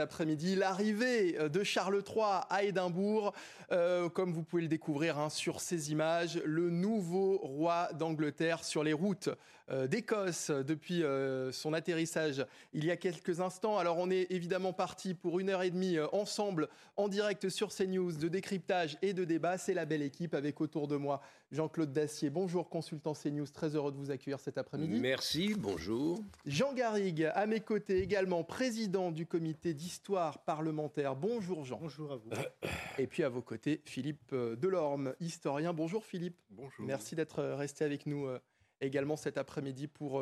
après-midi l'arrivée euh, de Charles III à Édimbourg. Euh, comme vous pouvez le découvrir hein, sur ces images, le nouveau roi d'Angleterre sur les routes euh, d'Écosse depuis son atterrissage il y a quelques instants. Alors on est évidemment parti pour une heure et demie ensemble en direct sur CNews de décryptage et de débat. C'est la belle équipe avec autour de moi Jean-Claude Dacier. Bonjour consultant CNews, très heureux de vous accueillir cet après-midi. Merci, bonjour. Jean Garrigue à mes côtés également président du comité d'histoire parlementaire. Bonjour Jean. Bonjour à vous. Et puis à vos côtés, Philippe euh, Delorme, historien. Bonjour Philippe. Bonjour. Merci d'être euh, resté avec nous euh, également cet après-midi pour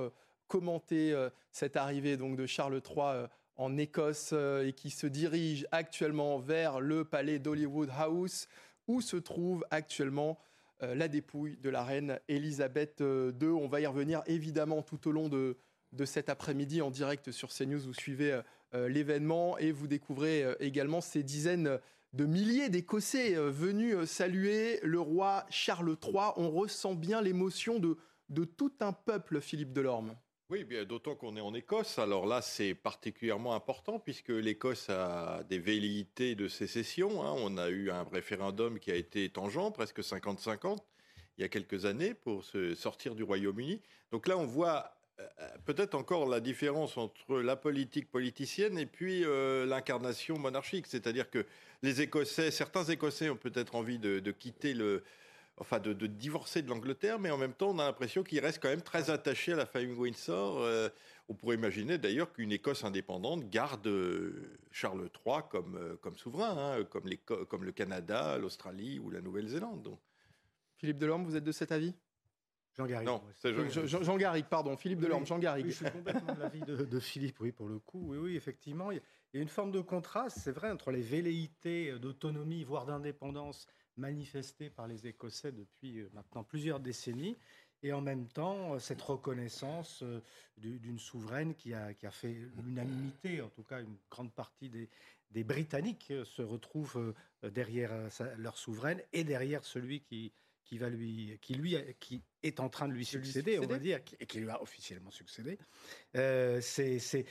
commenter cette arrivée donc de Charles III en Écosse et qui se dirige actuellement vers le palais d'Hollywood House où se trouve actuellement la dépouille de la reine Elisabeth II. On va y revenir évidemment tout au long de, cet après-midi en direct sur CNews. Vous suivez euh, l'événement et vous découvrez euh, également ces dizaines de milliers d'Écossais euh, venus saluer le roi Charles III. On ressent bien l'émotion de, de tout un peuple, Philippe Delorme. Oui, d'autant qu'on est en Écosse. Alors là, c'est particulièrement important puisque l'Écosse a des velléités de sécession. Hein. On a eu un référendum qui a été tangent, presque 50-50, il y a quelques années, pour se sortir du Royaume-Uni. Donc là, on voit euh, peut-être encore la différence entre la politique politicienne et puis euh, l'incarnation monarchique. C'est-à-dire que les Écossais, certains Écossais ont peut-être envie de, quitter le, enfin de, divorcer de l'Angleterre, mais en même temps, on a l'impression qu'ils restent quand même très attachés à la famille Windsor. Euh, on pourrait imaginer d'ailleurs qu'une Écosse indépendante garde Charles III comme, comme souverain, hein, comme, les, comme le Canada, l'Australie ou la Nouvelle-Zélande. Philippe Delorme, vous êtes de cet avis? Jean Garrigue. Non, c'est Jean, Jean, Garrigue, pardon. Philippe Delorme, Jean Garrigue. je suis complètement de l'avis de, Philippe, oui, pour le coup. Oui, oui, effectivement. Il y a une forme de contraste, c'est vrai, entre les velléités d'autonomie, voire d'indépendance manifestées par les Écossais depuis euh, maintenant plusieurs décennies, et en même temps, euh, cette reconnaissance euh, d'une souveraine qui a, qui a fait l'unanimité, en tout cas une grande partie des, des Britanniques se retrouvent derrière leur souveraine et derrière celui qui, qui va lui, qui lui, qui est en train de lui succéder, on va dire, et qui lui a officiellement succédé. Euh, c'est,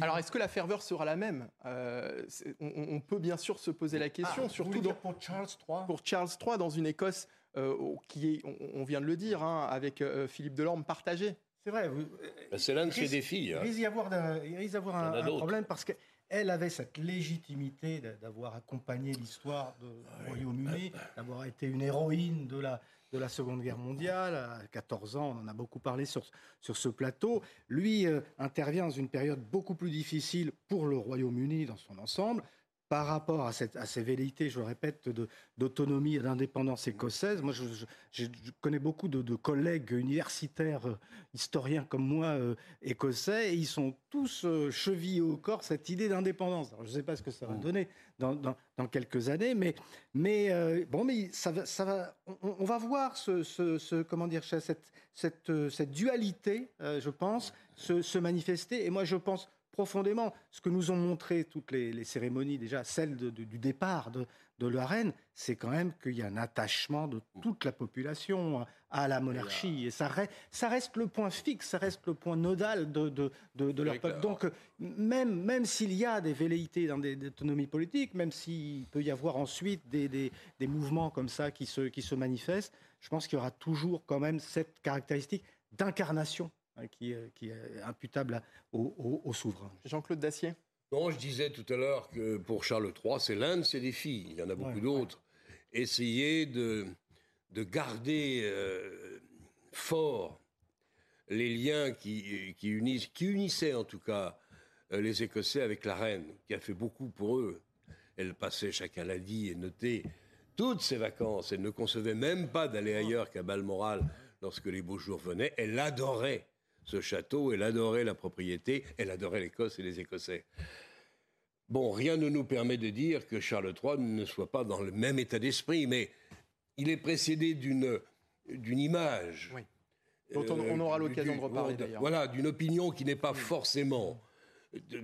alors, est-ce que la ferveur sera la même? Euh, on, peut bien sûr se poser la question, ah, surtout pour Charles III. Pour Charles III, dans une Écosse euh, qui est, on, vient de le dire, hein, avec Philippe Delorme partagé. C'est vrai. Bah, c'est l'un de ses défis. Hein. Il risque d'y avoir, avoir un, un problème parce que elle avait cette légitimité d'avoir accompagné l'histoire du Royaume-Uni, d'avoir été une héroïne de la, de la Seconde Guerre mondiale. À 14 ans, on en a beaucoup parlé sur, sur ce plateau. Lui euh, intervient dans une période beaucoup plus difficile pour le Royaume-Uni dans son ensemble par rapport à, cette, à ces velléités, je le répète, d'autonomie et d'indépendance écossaise. Moi, je, connais beaucoup de, collègues universitaires, euh, historiens comme moi, euh, écossais, et ils sont tous euh, chevillés au corps cette idée d'indépendance. Je ne sais pas ce que ça va mmh. donner dans, dans, quelques années, mais, mais bon, mais ça va, ça va, on, va voir ce, ce, comment dire, cette, cette, cette dualité, je pense, se, se manifester. Et moi, je pense profondément. Ce que nous ont montré toutes les, cérémonies, déjà celle du départ de, la reine, c'est quand même qu'il y a un attachement de toute la population à la monarchie. Et ça, reste le point fixe, ça reste le point nodal de, leur peuple. Donc, même, même s'il y a des velléités dans des, autonomies politiques, même s'il peut y avoir ensuite des, mouvements comme ça qui se, qui se manifestent, je pense qu'il y aura toujours quand même cette caractéristique d'incarnation Hein, qui, qui, est imputable au, souverain. Jean-Claude Dacier Non, je disais tout à l'heure que pour Charles III, c'est l'un de ses défis. Il y en a beaucoup d'autres. Essayer de, de garder euh, fort les liens qui, qui, unissent, qui unissaient en tout cas euh, les Écossais avec la reine, qui a fait beaucoup pour eux. Elle passait, chacun l'a dit et noté, toutes ses vacances. Elle ne concevait même pas d'aller ailleurs qu'à Balmoral lorsque les beaux jours venaient. Elle adorait ce château, elle adorait la propriété, elle adorait l'Écosse et les Écossais. Bon, rien ne nous permet de dire que Charles III ne soit pas dans le même état d'esprit, mais il est précédé d'une d'une image. Oui. Dont on, aura l'occasion de reparler d'ailleurs. Voilà, d'une opinion qui n'est pas forcément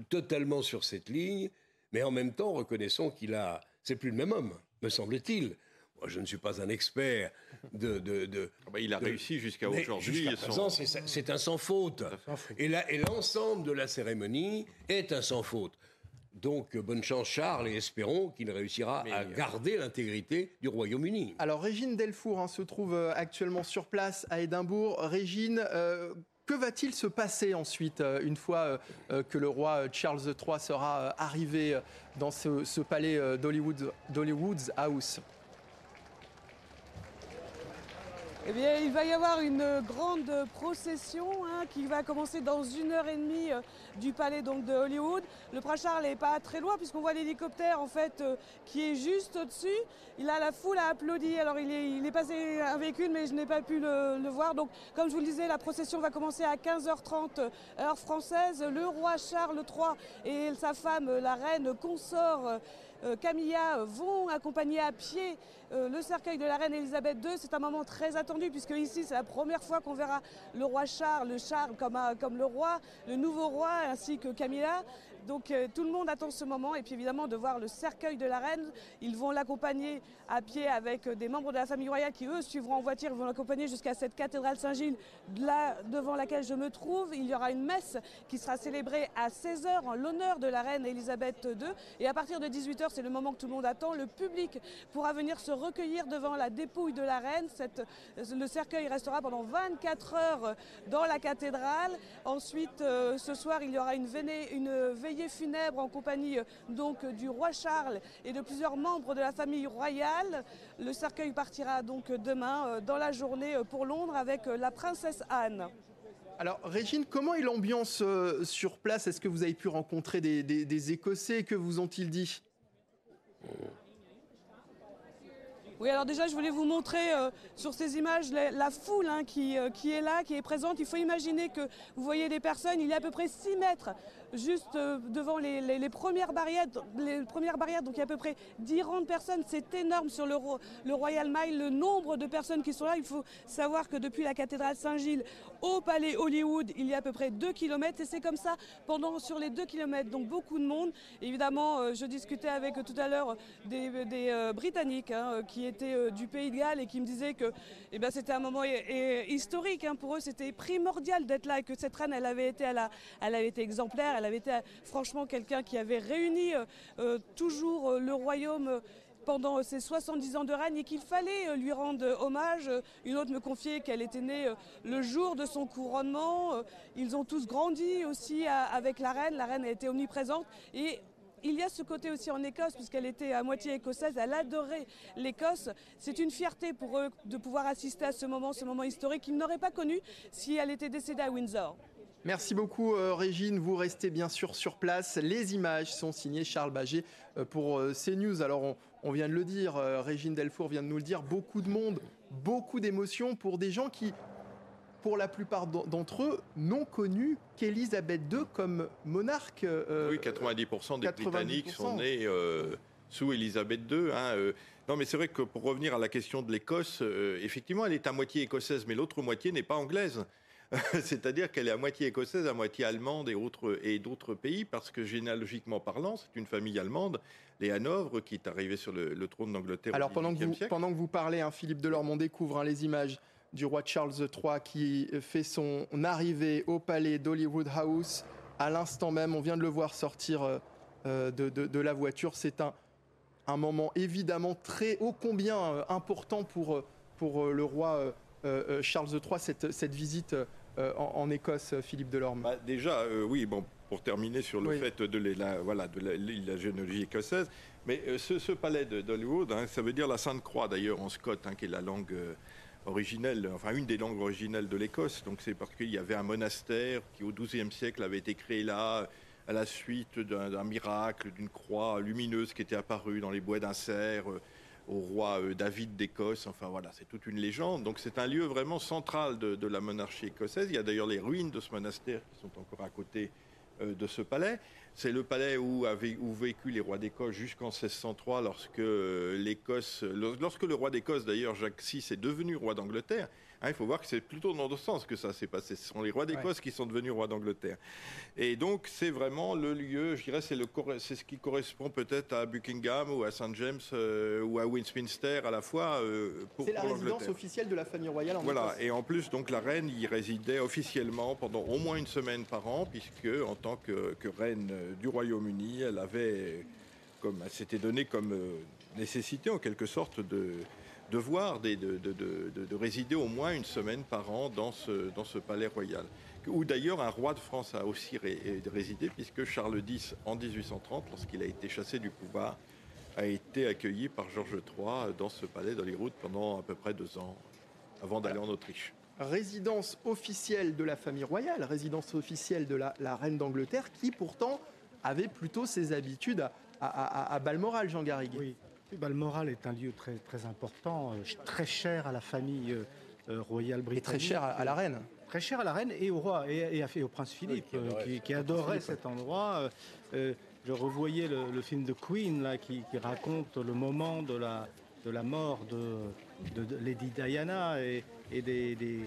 totalement sur cette ligne, mais en même temps, reconnaissons qu'il a. C'est plus le même homme, me semble-t-il. Moi, je ne suis pas un expert de. de, ah bah, il a réussi jusqu'à aujourd'hui. c'est un sans faute. Et l'ensemble de la cérémonie est un sans faute. Donc, bonne chance, Charles, et espérons qu'il réussira à garder l'intégrité du Royaume-Uni. Alors, Régine Delfour hein, se trouve actuellement sur place à Édimbourg. Régine, que va-t-il se passer ensuite, euh, une fois euh, euh, que le roi Charles III sera arrivé dans ce, palais d'Hollywood House? Eh il va y avoir une grande procession hein, qui va commencer dans une heure et demie euh, du palais donc, de Hollywood. Le prince Charles n'est pas très loin puisqu'on voit l'hélicoptère en fait euh, qui est juste au-dessus. Il a la foule à applaudir. Alors il est, passé un véhicule mais je n'ai pas pu le, voir. Donc comme je vous le disais, la procession va commencer à 15h30 euh, heure française. Le roi Charles III et sa femme, la reine consort Camilla vont accompagner à pied le cercueil de la reine Elisabeth II. C'est un moment très attendu puisque ici c'est la première fois qu'on verra le roi Charles, le Charles comme, comme le roi, le nouveau roi ainsi que Camilla. Donc euh, tout le monde attend ce moment et puis évidemment de voir le cercueil de la reine. Ils vont l'accompagner à pied avec euh, des membres de la famille royale qui eux suivront en voiture. Vont l'accompagner jusqu'à cette cathédrale Saint-Gilles là devant laquelle je me trouve. Il y aura une messe qui sera célébrée à 16h en l'honneur de la reine Elisabeth II. Et à partir de 18h, c'est le moment que tout le monde attend. Le public pourra venir se recueillir devant la dépouille de la reine. le cercueil restera pendant 24 heures dans la cathédrale. Ensuite, euh, ce soir, il y aura une veillée funèbre en compagnie euh, donc du roi Charles et de plusieurs membres de la famille royale. Le cercueil partira donc demain euh, dans la journée euh, pour Londres avec la princesse Anne. Alors, Régine, comment est l'ambiance sur place? Est-ce que vous avez pu rencontrer des, des Écossais? Que vous ont-ils dit? Oui, alors déjà, je voulais vous montrer euh, sur ces images la, foule hein, qui, euh, qui, est là, qui est présente. Il faut imaginer que vous voyez des personnes, il y a à peu près 6 mètres juste euh, devant les, premières barrières, les barrières, donc il y a à peu près 10 rangs de personnes. C'est énorme sur le, le, Royal Mile, le nombre de personnes qui sont là. Il faut savoir que depuis la cathédrale Saint-Gilles au palais Hollywood, il y a à peu près 2 km et c'est comme ça pendant sur les 2 km, donc beaucoup de monde. Évidemment, je discutais avec tout à l'heure des, Britanniques hein, qui étaient euh, du Pays de Galles et qui me disaient que eh ben, c'était un moment historique. Hein. Pour eux, c'était primordial d'être là et que cette reine, elle avait été, elle avait été exemplaire, elle avait été franchement quelqu'un qui avait réuni euh, euh, toujours le royaume pendant ses 70 ans de règne et qu'il fallait lui rendre hommage. Une autre me confiait qu'elle était née le jour de son couronnement. Ils ont tous grandi aussi avec la reine. La reine a été omniprésente et il y a ce côté aussi en Écosse, puisqu'elle était à moitié écossaise, elle adorait l'Écosse. C'est une fierté pour eux de pouvoir assister à ce moment, ce moment historique qu'ils n'auraient pas connu si elle était décédée à Windsor. Merci beaucoup euh, Régine, vous restez bien sûr sur place. Les images sont signées Charles Baget euh, pour euh, CNews. Alors vient de le dire, Régine Delfour vient de nous le dire, beaucoup de monde, beaucoup d'émotions pour des gens qui pour la plupart d'entre eux, n'ont connu qu'Élisabeth II comme monarque. Euh, oui, 90% des Britanniques sont nés euh, sous Élisabeth II. Hein, euh. Non, mais c'est vrai que pour revenir à la question de l'Écosse, effectivement, elle est à moitié écossaise, mais l'autre moitié n'est pas anglaise. C'est-à-dire qu'elle est à moitié écossaise, à moitié allemande et, autres, et d'autres pays, parce que généalogiquement parlant, c'est une famille allemande, les Hanovre, qui est arrivée sur le, trône d'Angleterre. Alors pendant que, vous, pendant que vous parlez, hein, Philippe Delorme, on découvre hein, les images du roi Charles III qui fait son arrivée au palais d'Hollywood House. À l'instant même, on vient de le voir sortir euh, euh, de, la voiture. C'est un, un, moment évidemment très ô combien euh, important pour, pour le roi Charles III, cette, cette visite en, Écosse, Philippe Delorme. Bah, déjà, oui, bon, pour terminer sur le fait de la, voilà, de la, généalogie écossaise, mais ce, palais d'Hollywood, hein, ça veut dire la Sainte Croix d'ailleurs en scot, hein, qui est la langue originelle, enfin une des langues originelles de l'Écosse. Donc c'est parce qu'il y avait un monastère qui au XIIe siècle avait été créé là à la suite d'un miracle, d'une croix lumineuse qui était apparue dans les bois d'un cerf euh, au roi euh, David d'Écosse. Enfin voilà, c'est toute une légende. Donc c'est un lieu vraiment central de, la monarchie écossaise. Il y a d'ailleurs les ruines de ce monastère qui sont encore à côté euh, de ce palais. C'est le palais où, vécu les rois d'Écosse jusqu'en 1603, lorsque euh, l'Écosse, lorsque le roi d'Écosse, d'ailleurs Jacques VI, est devenu roi d'Angleterre. Hein, il faut voir que c'est plutôt dans l'autre sens que ça s'est passé. Ce sont les rois d'Écosse qui sont devenus rois d'Angleterre. Et donc, c'est vraiment le lieu, je dirais, c'est, le, c'est ce qui correspond peut-être à Buckingham ou à St. James euh, ou à Westminster à la fois. Euh, pour, c'est la résidence officielle de la famille royale en Voilà, et en plus, donc la reine y résidait officiellement pendant au moins une semaine par an, puisque en tant que, reine du Royaume-Uni, elle avait, comme, elle s'était donnée comme euh, nécessité en quelque sorte de devoir de, de, de, résider au moins une semaine par an dans ce, dans ce palais royal. Où d'ailleurs un roi de France a aussi résidé, puisque Charles X, en 1830, lorsqu'il a été chassé du pouvoir, a été accueilli par Georges III dans ce palais d'Hollywood pendant à peu près deux ans, avant d'aller en Autriche. Résidence officielle de la famille royale, résidence officielle de la, reine d'Angleterre, qui pourtant avait plutôt ses habitudes à, à, Balmoral, Jean Garrigue. Balmoral est un lieu très, très important, euh, très cher à la famille euh, euh, royale britannique. Et très cher à, la reine. Très cher à la reine et au roi, et, et, au prince Philippe, qui, adorait, cet endroit. je revoyais le, film de Queen, là, qui, raconte le moment de la, de la mort de, Lady Diana et, des,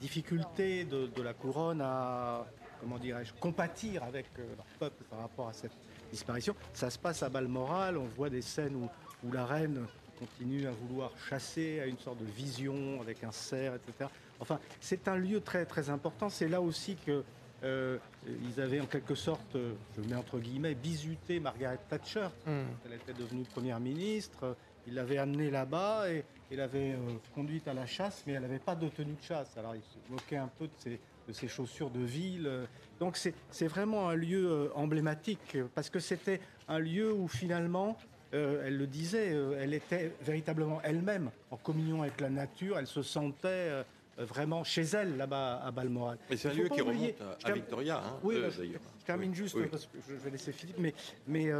difficultés de, la couronne à, comment dirais-je, compatir avec leur peuple par rapport à cette disparition. Ça se passe à Balmoral, on voit des scènes où où la reine continue à vouloir chasser, à une sorte de vision avec un cerf, etc. Enfin, c'est un lieu très très important. C'est là aussi que euh, ils avaient en quelque sorte, je mets entre guillemets, bisuté Margaret Thatcher. Hmm. Elle était devenue première ministre. Il l'avait amenée là-bas et il l'avait euh, conduite à la chasse, mais elle n'avait pas de tenue de chasse. Alors il se moquait un peu de ses, de ses chaussures de ville. Donc c'est vraiment un lieu euh, emblématique parce que c'était un lieu où finalement euh, elle le disait, euh, elle était véritablement elle-même en communion avec la nature, elle se sentait euh, vraiment chez elle là-bas à Balmoral. Mais c'est un lieu qui remonte à, Victoria, hein, oui, je, termine juste parce que je vais laisser Philippe, mais, mais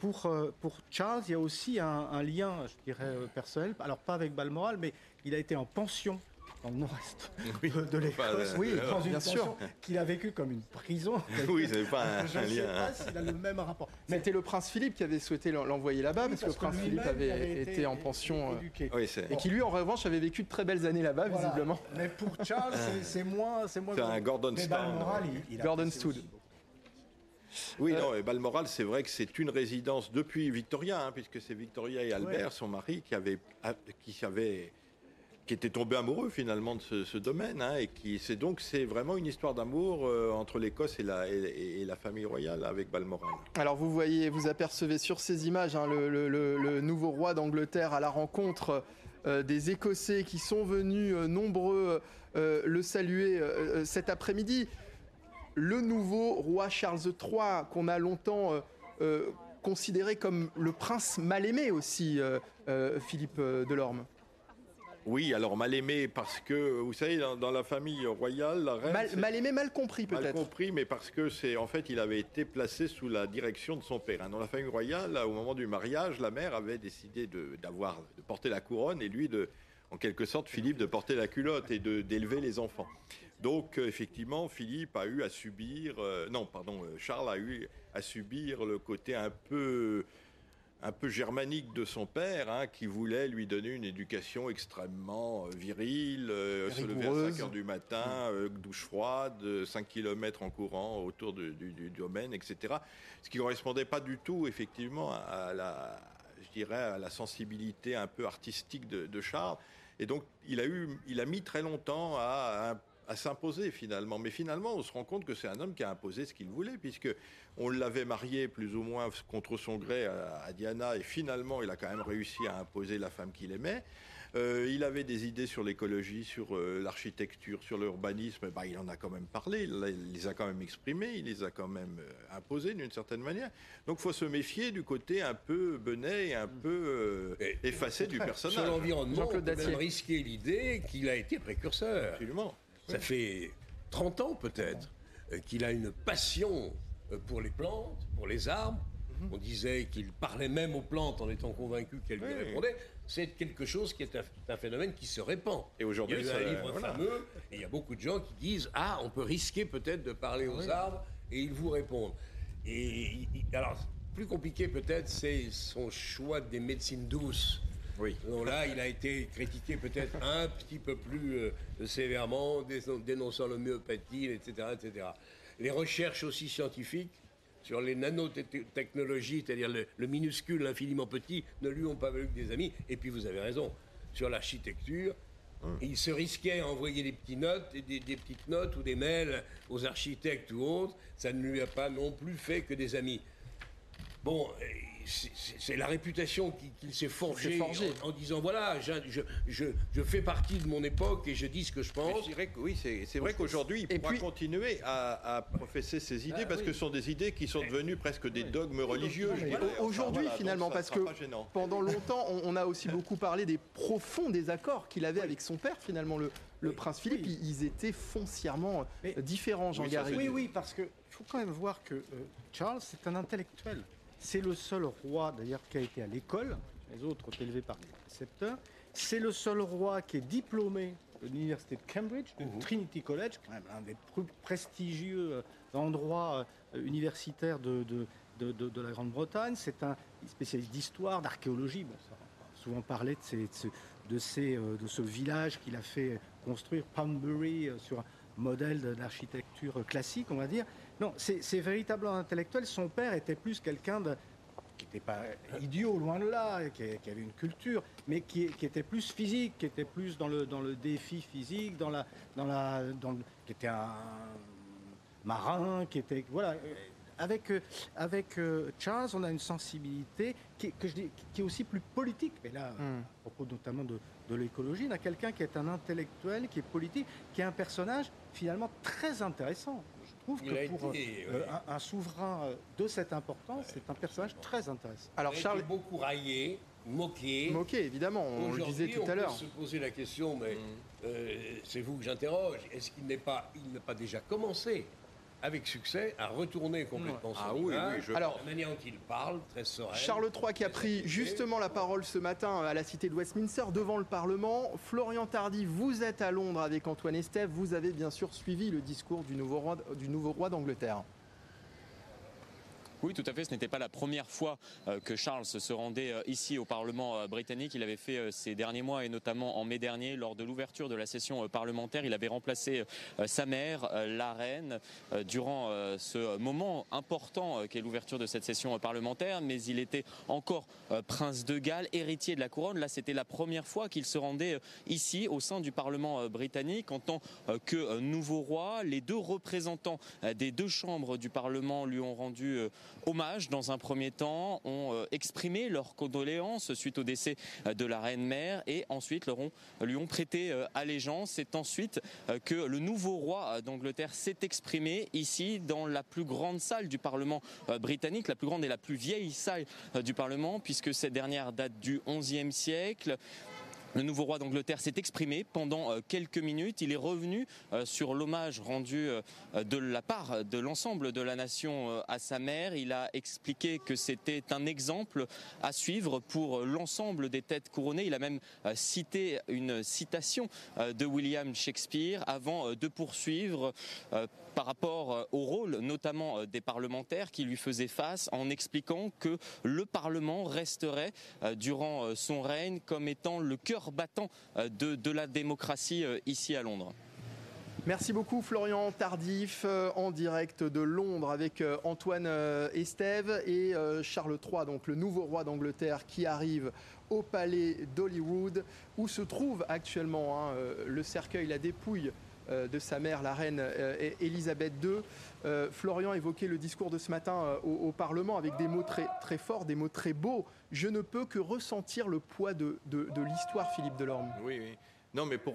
pour, pour Charles, il y a aussi un, un lien, je dirais, personnel, alors pas avec Balmoral, mais il a été en pension dans le nord-est de, l'Écosse, oui, dans une bien sûr, qu'il a vécu comme une prison. oui, c'est pas un, Je ne sais pas s'il a le même rapport. C'était le prince Philippe qui avait souhaité l'envoyer là-bas, parce, que le prince Philippe avait, été, en pension, euh, et qui lui, en revanche, avait vécu de très belles années là-bas, visiblement. Mais pour Charles, c'est moins, c'est moins. C'est un Gordon Gordon Stoud. Oui, euh, non, et Balmoral, c'est vrai que c'est une résidence depuis Victoria, hein, puisque c'est Victoria et Albert, son mari, qui avaient, qui avaient qui était tombé amoureux finalement de ce, domaine, hein, et qui c'est donc c'est vraiment une histoire d'amour euh, entre l'Écosse et la, famille royale avec Balmoral. Alors vous voyez, vous apercevez sur ces images hein, le, nouveau roi d'Angleterre à la rencontre euh, des Écossais qui sont venus euh, nombreux le saluer cet après-midi. Le nouveau roi Charles III qu'on a longtemps considéré comme le prince mal aimé aussi, Philippe Delorme. Oui, alors mal aimé parce que, vous savez, dans, la famille royale, la reine... Mal, aimé, mal compris peut-être. Mal compris, mais parce que c'est en fait, il avait été placé sous la direction de son père. Hein. Dans la famille royale, au moment du mariage, la mère avait décidé de, d'avoir, de porter la couronne et lui, de, en quelque sorte, Philippe, de porter la culotte et de, d'élever les enfants. Donc, euh, effectivement, Philippe a eu à subir, euh, non, pardon, euh, Charles a eu à subir le côté un peu un peu germanique de son père, hein, qui voulait lui donner une éducation extrêmement euh, virile, euh, se lever à 5 heures du matin, euh, douche froide, 5 km en courant autour du, domaine, etc. Ce qui ne correspondait pas du tout, effectivement, à la, je dirais, à la sensibilité un peu artistique de, Charles. Et donc, il a, eu, il a mis très longtemps à, à s'imposer finalement. Mais finalement, on se rend compte que c'est un homme qui a imposé ce qu'il voulait, puisque on l'avait marié plus ou moins contre son gré à, Diana, et finalement, il a quand même réussi à imposer la femme qu'il aimait. Euh, il avait des idées sur l'écologie, sur euh, l'architecture, sur l'urbanisme. Bah, il en a quand même parlé, il les a quand même exprimés, il les a quand même euh, imposés d'une certaine manière. Donc, il faut se méfier du côté un peu benet et un peu effacé du personnage. Sur l'environnement, on peut même risquer l'idée qu'il a été précurseur. Absolument. Ça fait 30 ans peut-être qu'il a une passion euh, pour les plantes, pour les arbres. Mhm. On disait qu'il parlait même aux plantes en étant convaincu qu'elles lui répondaient. C'est quelque chose qui est un, phénomène qui se répand. Et aujourd'hui, il y a un livre fameux et il y a beaucoup de gens qui disent ah on peut risquer peut-être de parler aux arbres et ils vous répondent. Et alors plus compliqué peut-être c'est son choix des médecines douces. Oui. Donc là, il a été critiqué peut-être un petit peu plus euh, sévèrement, dénonçant l'homéopathie, etc., etc. Les recherches aussi scientifiques sur les nanotechnologies, c'est-à-dire le, minuscule, l'infiniment petit, ne lui ont pas valu que des amis. Et puis vous avez raison, sur l'architecture, hum. il se risquait à envoyer des petites notes, des, des, petites notes ou des mails aux architectes ou autres. Ça ne lui a pas non plus fait que des amis. Bon, c'est la réputation qu'il s'est forgée en, disant voilà, je, fais partie de mon époque et je dis ce que je pense. Je dirais que oui, c'est vrai qu'aujourd'hui, il pourra continuer à, professer ses idées ah parce que ce sont des idées qui sont devenues presque des dogmes religieux. Aujourd'hui, finalement, parce que pendant longtemps, on, a aussi beaucoup parlé des profonds désaccords qu'il avait avec son père, finalement, le, prince Philippe. Ils étaient foncièrement différents, Jean-Garry. Oui, oui, parce qu'il faut quand même voir que euh, Charles, c'est un intellectuel. C'est le seul roi d'ailleurs qui a été à l'école, les autres ont élevés par les précepteurs. C'est le seul roi qui est diplômé de l'université de Cambridge, du mhm. Trinity College, quand même un des plus prestigieux euh, endroits euh, universitaires de, de, la Grande-Bretagne. C'est un spécialiste d'histoire, d'archéologie. Bon, ça, souvent parlé de, ces, euh, de, ce village qu'il a fait construire, Poundbury, sur un modèle d'architecture classique, on va dire. Non, c'est véritablement intellectuel. Son père était plus quelqu'un qui n'était pas idiot, loin de là, qui, avait une culture, mais qui, était plus physique, qui était plus dans le, dans le défi physique, dans la, dans la, qui était un marin, qui était voilà. Avec, avec euh, Charles, on a une sensibilité qui, que je dis, qui est aussi plus politique. Mais là, hmm. à propos notamment de, de l'écologie, on a quelqu'un qui est un intellectuel, qui est politique, qui est un personnage finalement très intéressant trouve que pour euh, un, souverain euh, de cette importance, c'est un personnage très intéressant. Alors Charles est beaucoup raillé, moqué. Moqué, évidemment, on le disait tout à l'heure. On peut se poser la question, mais mm. euh, c'est vous que j'interroge. Est-ce qu'il n'est pas, il n'a pas déjà commencé avec succès, à retourner complètement son ah, oui, oui, Alors, la manière dont il parle, très serein. Charles III qui a pris justement la parole ce matin à la cité de Westminster devant le Parlement. Florian Tardy, vous êtes à Londres avec Antoine Estève. Vous avez bien sûr suivi le discours du nouveau roi, du nouveau roi d'Angleterre. Oui, tout à fait. Ce n'était pas la première fois euh, que Charles se rendait euh, ici au Parlement euh, britannique. Il avait fait ces derniers mois et notamment en mai dernier, lors de l'ouverture de la session parlementaire, il avait remplacé sa mère, la reine, durant ce moment important qu'est l'ouverture de cette session parlementaire. Mais il était encore prince de Galles, héritier de la couronne. Là, c'était la première fois qu'il se rendait ici au sein du Parlement britannique en tant que nouveau roi. Les deux représentants des deux chambres du Parlement lui ont rendu hommage dans un premier temps, ont euh, exprimé leurs condoléances suite au décès euh, de la reine mère et ensuite leur ont, lui ont prêté euh, allégeance. C'est ensuite que le nouveau roi d'Angleterre s'est exprimé ici dans la plus grande salle du Parlement britannique, la plus grande et la plus vieille salle du Parlement puisque cette dernière date du XIe siècle. Le nouveau roi d'Angleterre s'est exprimé pendant euh, quelques minutes. Il est revenu euh, sur l'hommage rendu euh, de la part de l'ensemble de la nation à sa mère. Il a expliqué que c'était un exemple à suivre pour l'ensemble des têtes couronnées. Il a même cité une citation de William Shakespeare avant de poursuivre par rapport au rôle notamment des parlementaires qui lui faisaient face en expliquant que le Parlement resterait durant son règne comme étant le cœur battant de, la démocratie ici à Londres. Merci beaucoup Florian Tardif en direct de Londres avec Antoine Estève et Charles III, donc le nouveau roi d'Angleterre qui arrive au palais d'Hollywood où se trouve actuellement hein, le cercueil, la dépouille euh, de sa mère, la reine Elisabeth euh, II. Euh, Florian évoquait le discours de ce matin au, Parlement avec des mots très forts, des mots très beaux. Je ne peux que ressentir le poids de, de, l'histoire, Philippe Delorme. Oui, oui. Non, mais pour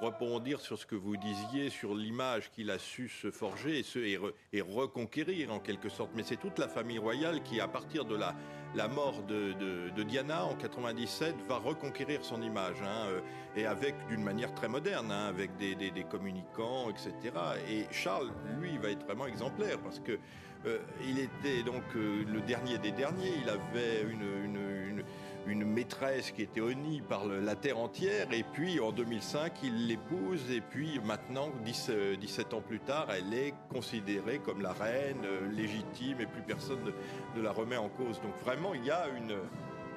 rebondir sur ce que vous disiez, sur l'image qu'il a su se forger et, et, reconquérir en quelque sorte. Mais c'est toute la famille royale qui, à partir de la, la mort de, Diana en 97 va reconquérir son image, hein, euh, et avec d'une manière très moderne, hein, avec des, communicants, etc. Et Charles, lui, va être vraiment exemplaire parce que euh, il était donc euh, le dernier des derniers. Il avait une maîtresse qui était honnie par la terre entière. Et puis en 2005, il l'épouse. Et puis maintenant, 17 ans plus tard, elle est considérée comme la reine euh, légitime et plus personne ne, la remet en cause. Donc vraiment, il y a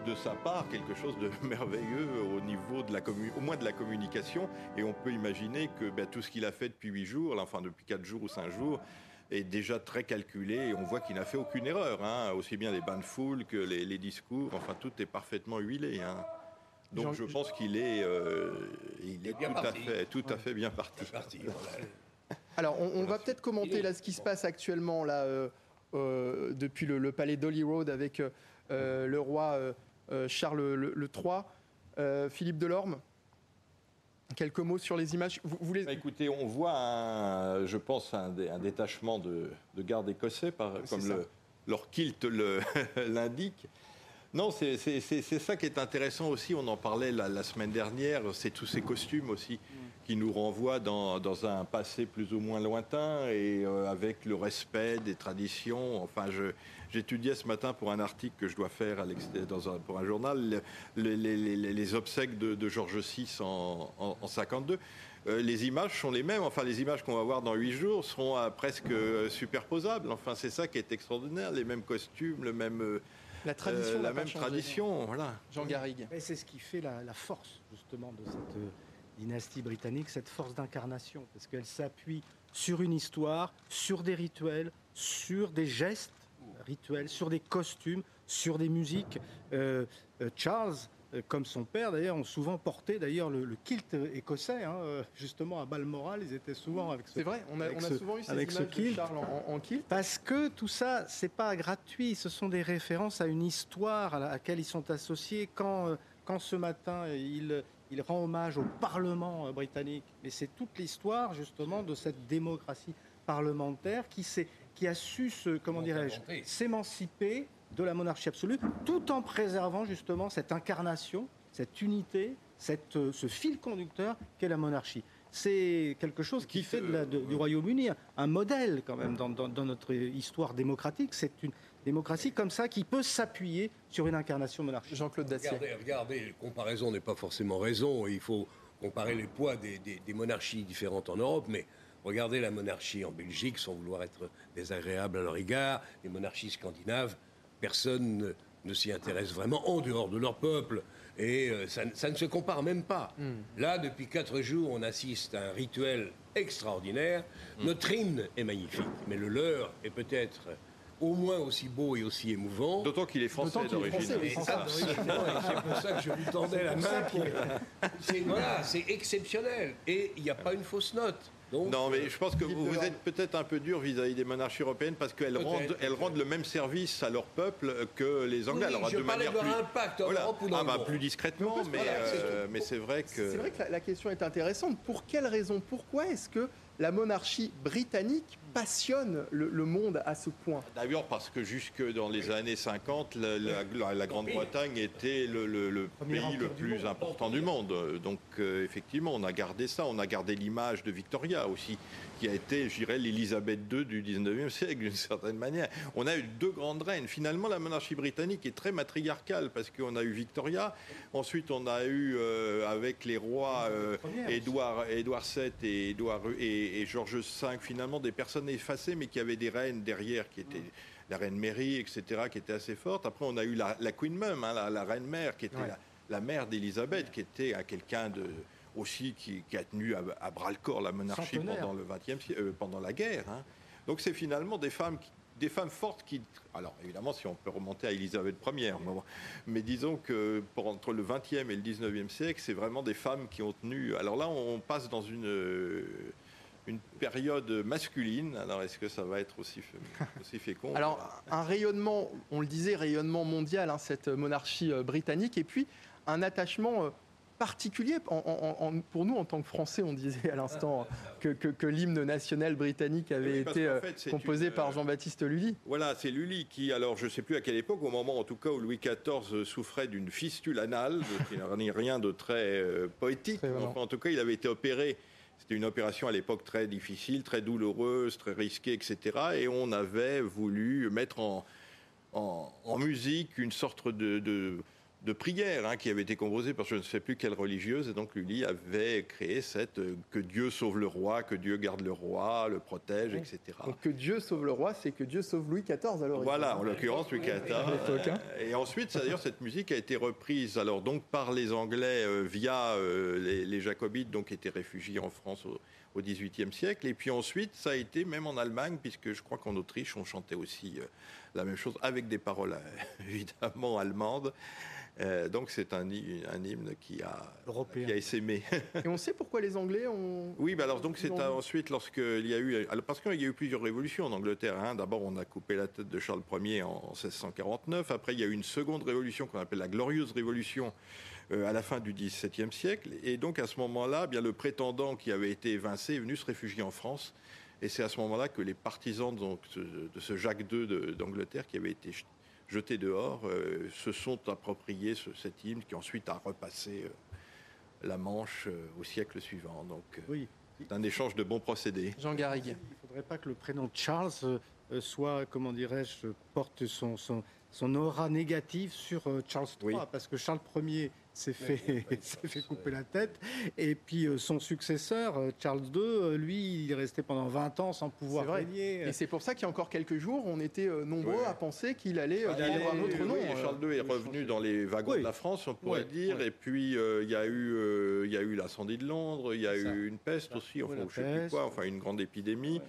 de sa part quelque chose de merveilleux au niveau de la au moins de la communication. Et on peut imaginer que ben, tout ce qu'il a fait depuis huit jours, enfin depuis quatre jours ou cinq jours, est déjà très calculé et on voit qu'il n'a fait aucune erreur, hein. aussi bien les bains de foule que les, discours, enfin tout est parfaitement huilé. Hein. Donc je pense qu'il est, euh, il est tout, à fait, tout à fait bien parti. Alors on, va peut-être commenter là ce qui se passe actuellement là euh, euh, depuis le, palais d'Holyrood avec le roi Charles le, III, Philippe Delorme. Quelques mots sur les images. Vous, voulez... Bah, écoutez, on voit, un, je pense, un, un détachement de, de gardes écossais, par, comme le, leur kilt l'indique. Non, c'est ça qui est intéressant aussi. On en parlait la, semaine dernière. C'est tous ces costumes aussi qui nous renvoient dans, un passé plus ou moins lointain et euh, avec le respect des traditions. Enfin, j'étudiais ce matin pour un article que je dois faire dans un, pour un journal les, obsèques de, de Georges VI en 52. Euh, les images sont les mêmes. Enfin, les images qu'on va voir dans huit jours seront euh, presque superposables. Enfin, c'est ça qui est extraordinaire. Les mêmes costumes, le même la tradition, euh, la même tradition, voilà. Jean Garrigue. Et c'est ce qui fait la, force justement de cette euh, dynastie britannique, cette force d'incarnation, parce qu'elle s'appuie sur une histoire, sur des rituels, sur des gestes rituels, sur des costumes, sur des musiques. Euh, Charles comme son père d'ailleurs, ont souvent porté d'ailleurs le, kilt écossais, hein, euh, justement à Balmoral, ils étaient souvent avec ce. C'est vrai, on a, souvent eu ces images de Charles en, kilt. Parce que tout ça, c'est pas gratuit, ce sont des références à une histoire à laquelle ils sont associés. Quand, euh, quand ce matin il, il rend hommage au Parlement britannique, mais c'est toute l'histoire justement de cette démocratie parlementaire qui, qui a su se, comment dirais-je, s'émanciper de la monarchie absolue, tout en préservant justement cette incarnation, cette unité, cette, euh, ce fil conducteur qu'est la monarchie. C'est quelque chose qui fait de la, du Royaume-Uni un modèle quand même dans, notre histoire démocratique. C'est une démocratie comme ça qui peut s'appuyer sur une incarnation monarchique. Jean-Claude Dacier. Regardez, regardez, comparaison n'est pas forcément raison. Il faut comparer les poids des, des monarchies différentes en Europe, mais regardez la monarchie en Belgique, sans vouloir être désagréable à leur égard, les monarchies scandinaves personne ne, s'y intéresse vraiment en dehors de leur peuple. Et euh, ça, ne se compare même pas. Hmm. Là, depuis quatre jours, on assiste à un rituel extraordinaire. Hmm. Notre hymne est magnifique, mais le leur est peut-être au moins aussi beau et aussi émouvant. D'autant qu'il est français d'origine. C'est pour ça que je vous tendais la main. Voilà, c'est exceptionnel. Et il n'y a pas une fausse note non, mais je pense que vous, êtes peut-être un peu dur vis-à-vis des monarchies européennes parce qu'elles rendent, elles rendent le même service à leur peuple que les Anglais. Alors, je de manière plus... impact en Europe ou dans ah, bah, plus discrètement, mais, euh, mais c'est vrai que... C'est vrai que la, question est intéressante. Pour quelle raison? Pourquoi est-ce que la monarchie britannique passionne le, monde à ce point D'ailleurs, parce que jusque dans les années 50, la, Grande-Bretagne était le, pays le plus important du monde. Donc, euh, effectivement, on a gardé ça. On a gardé l'image de Victoria aussi, qui a été, je dirais, l'Élisabeth II du 19e siècle, d'une certaine manière. On a eu deux grandes reines. Finalement, la monarchie britannique est très matriarcale, parce qu'on a eu Victoria. Ensuite, on a eu, euh, avec les rois euh, Édouard, Édouard VII et, Édouard, et, et Georges V, finalement, des personnes effacé, mais qui avait des reines derrière, qui étaient la reine Mary, etc., qui était assez forte. Après, on a eu la, Queen Mum, hein, la, reine mère, qui était la, mère d'Élisabeth, qui était quelqu'un de aussi qui, a tenu à, bras le corps la monarchie pendant le 20 euh, pendant la guerre. Hein. Donc c'est finalement des femmes des femmes fortes qui. Alors, évidemment, si on peut remonter à Élisabeth Ier, mais disons que pour, entre le 20e et le 19e siècle, c'est vraiment des femmes qui ont tenu. Alors là, on passe dans une, une période masculine. Alors, est-ce que ça va être aussi, aussi fécond Alors, un rayonnement, on le disait, rayonnement mondial, hein, cette monarchie euh, britannique, et puis un attachement euh, particulier pour nous en tant que Français. On disait à l'instant que, l'hymne national britannique avait été euh, composé par Jean-Baptiste Lully. Voilà, c'est Lully qui, alors je ne sais plus à quelle époque, au moment en tout cas où Louis XIV souffrait d'une fistule anale, qui n'a rien de très poétique, en tout cas il avait été opéré c'était une opération à l'époque très difficile, très douloureuse, très risquée, etc. Et on avait voulu mettre en, musique une sorte de prière hein, qui avait été composée par je ne sais plus quelle religieuse. Et donc Lully avait créé cette euh, que Dieu sauve le roi, que Dieu garde le roi, le protège, etc. Donc que Dieu sauve le roi, c'est que Dieu sauve Louis XIV alors. Voilà, en l'occurrence Louis XIV. Hein. et ensuite, d'ailleurs, cette musique a été reprise alors donc par les Anglais euh, via euh, les, Jacobites, donc qui étaient réfugiés en France au, XVIIIe siècle. Et puis ensuite, ça a été même en Allemagne, puisque je crois qu'en Autriche, on chantait aussi la même chose avec des paroles évidemment allemandes. Euh, donc c'est un, un, hymne qui a, qui a essaimé. Et on sait pourquoi les Anglais ont... Oui, bah alors donc c'est ensuite lorsqu'il y a eu... parce qu'il y a eu plusieurs révolutions en Angleterre. Hein. D'abord on a coupé la tête de Charles Ier en, 1649. Après il y a eu une seconde révolution qu'on appelle la Glorieuse Révolution euh, à la fin du XVIIe siècle. Et donc à ce moment-là, eh bien le prétendant qui avait été évincé est venu se réfugier en France. Et c'est à ce moment-là que les partisans donc, de ce Jacques II d'Angleterre, qui avait été jetés dehors, euh, se sont appropriés cet hymne qui ensuite a repassé euh, la Manche euh, au siècle suivant. Donc, oui. c'est un échange de bons procédés. Jean Garrigue. Il ne faudrait pas que le prénom Charles soit, comment dirais-je, porte son, son, son aura négative sur Charles III, parce que Charles Ier s'est fait, fait couper la tête. Et puis euh, son successeur, euh, Charles II, euh, lui, il est resté pendant 20 ans sans pouvoir régner. Et c'est pour ça qu'il y a encore quelques jours, on était nombreux à penser qu'il allait avoir un autre nom. Charles II est revenu dans les wagons de la France, on pourrait dire. Et puis il y a eu, il y a eu l'incendie de Londres, il y a eu une peste aussi, enfin, je sais plus quoi, enfin une grande épidémie.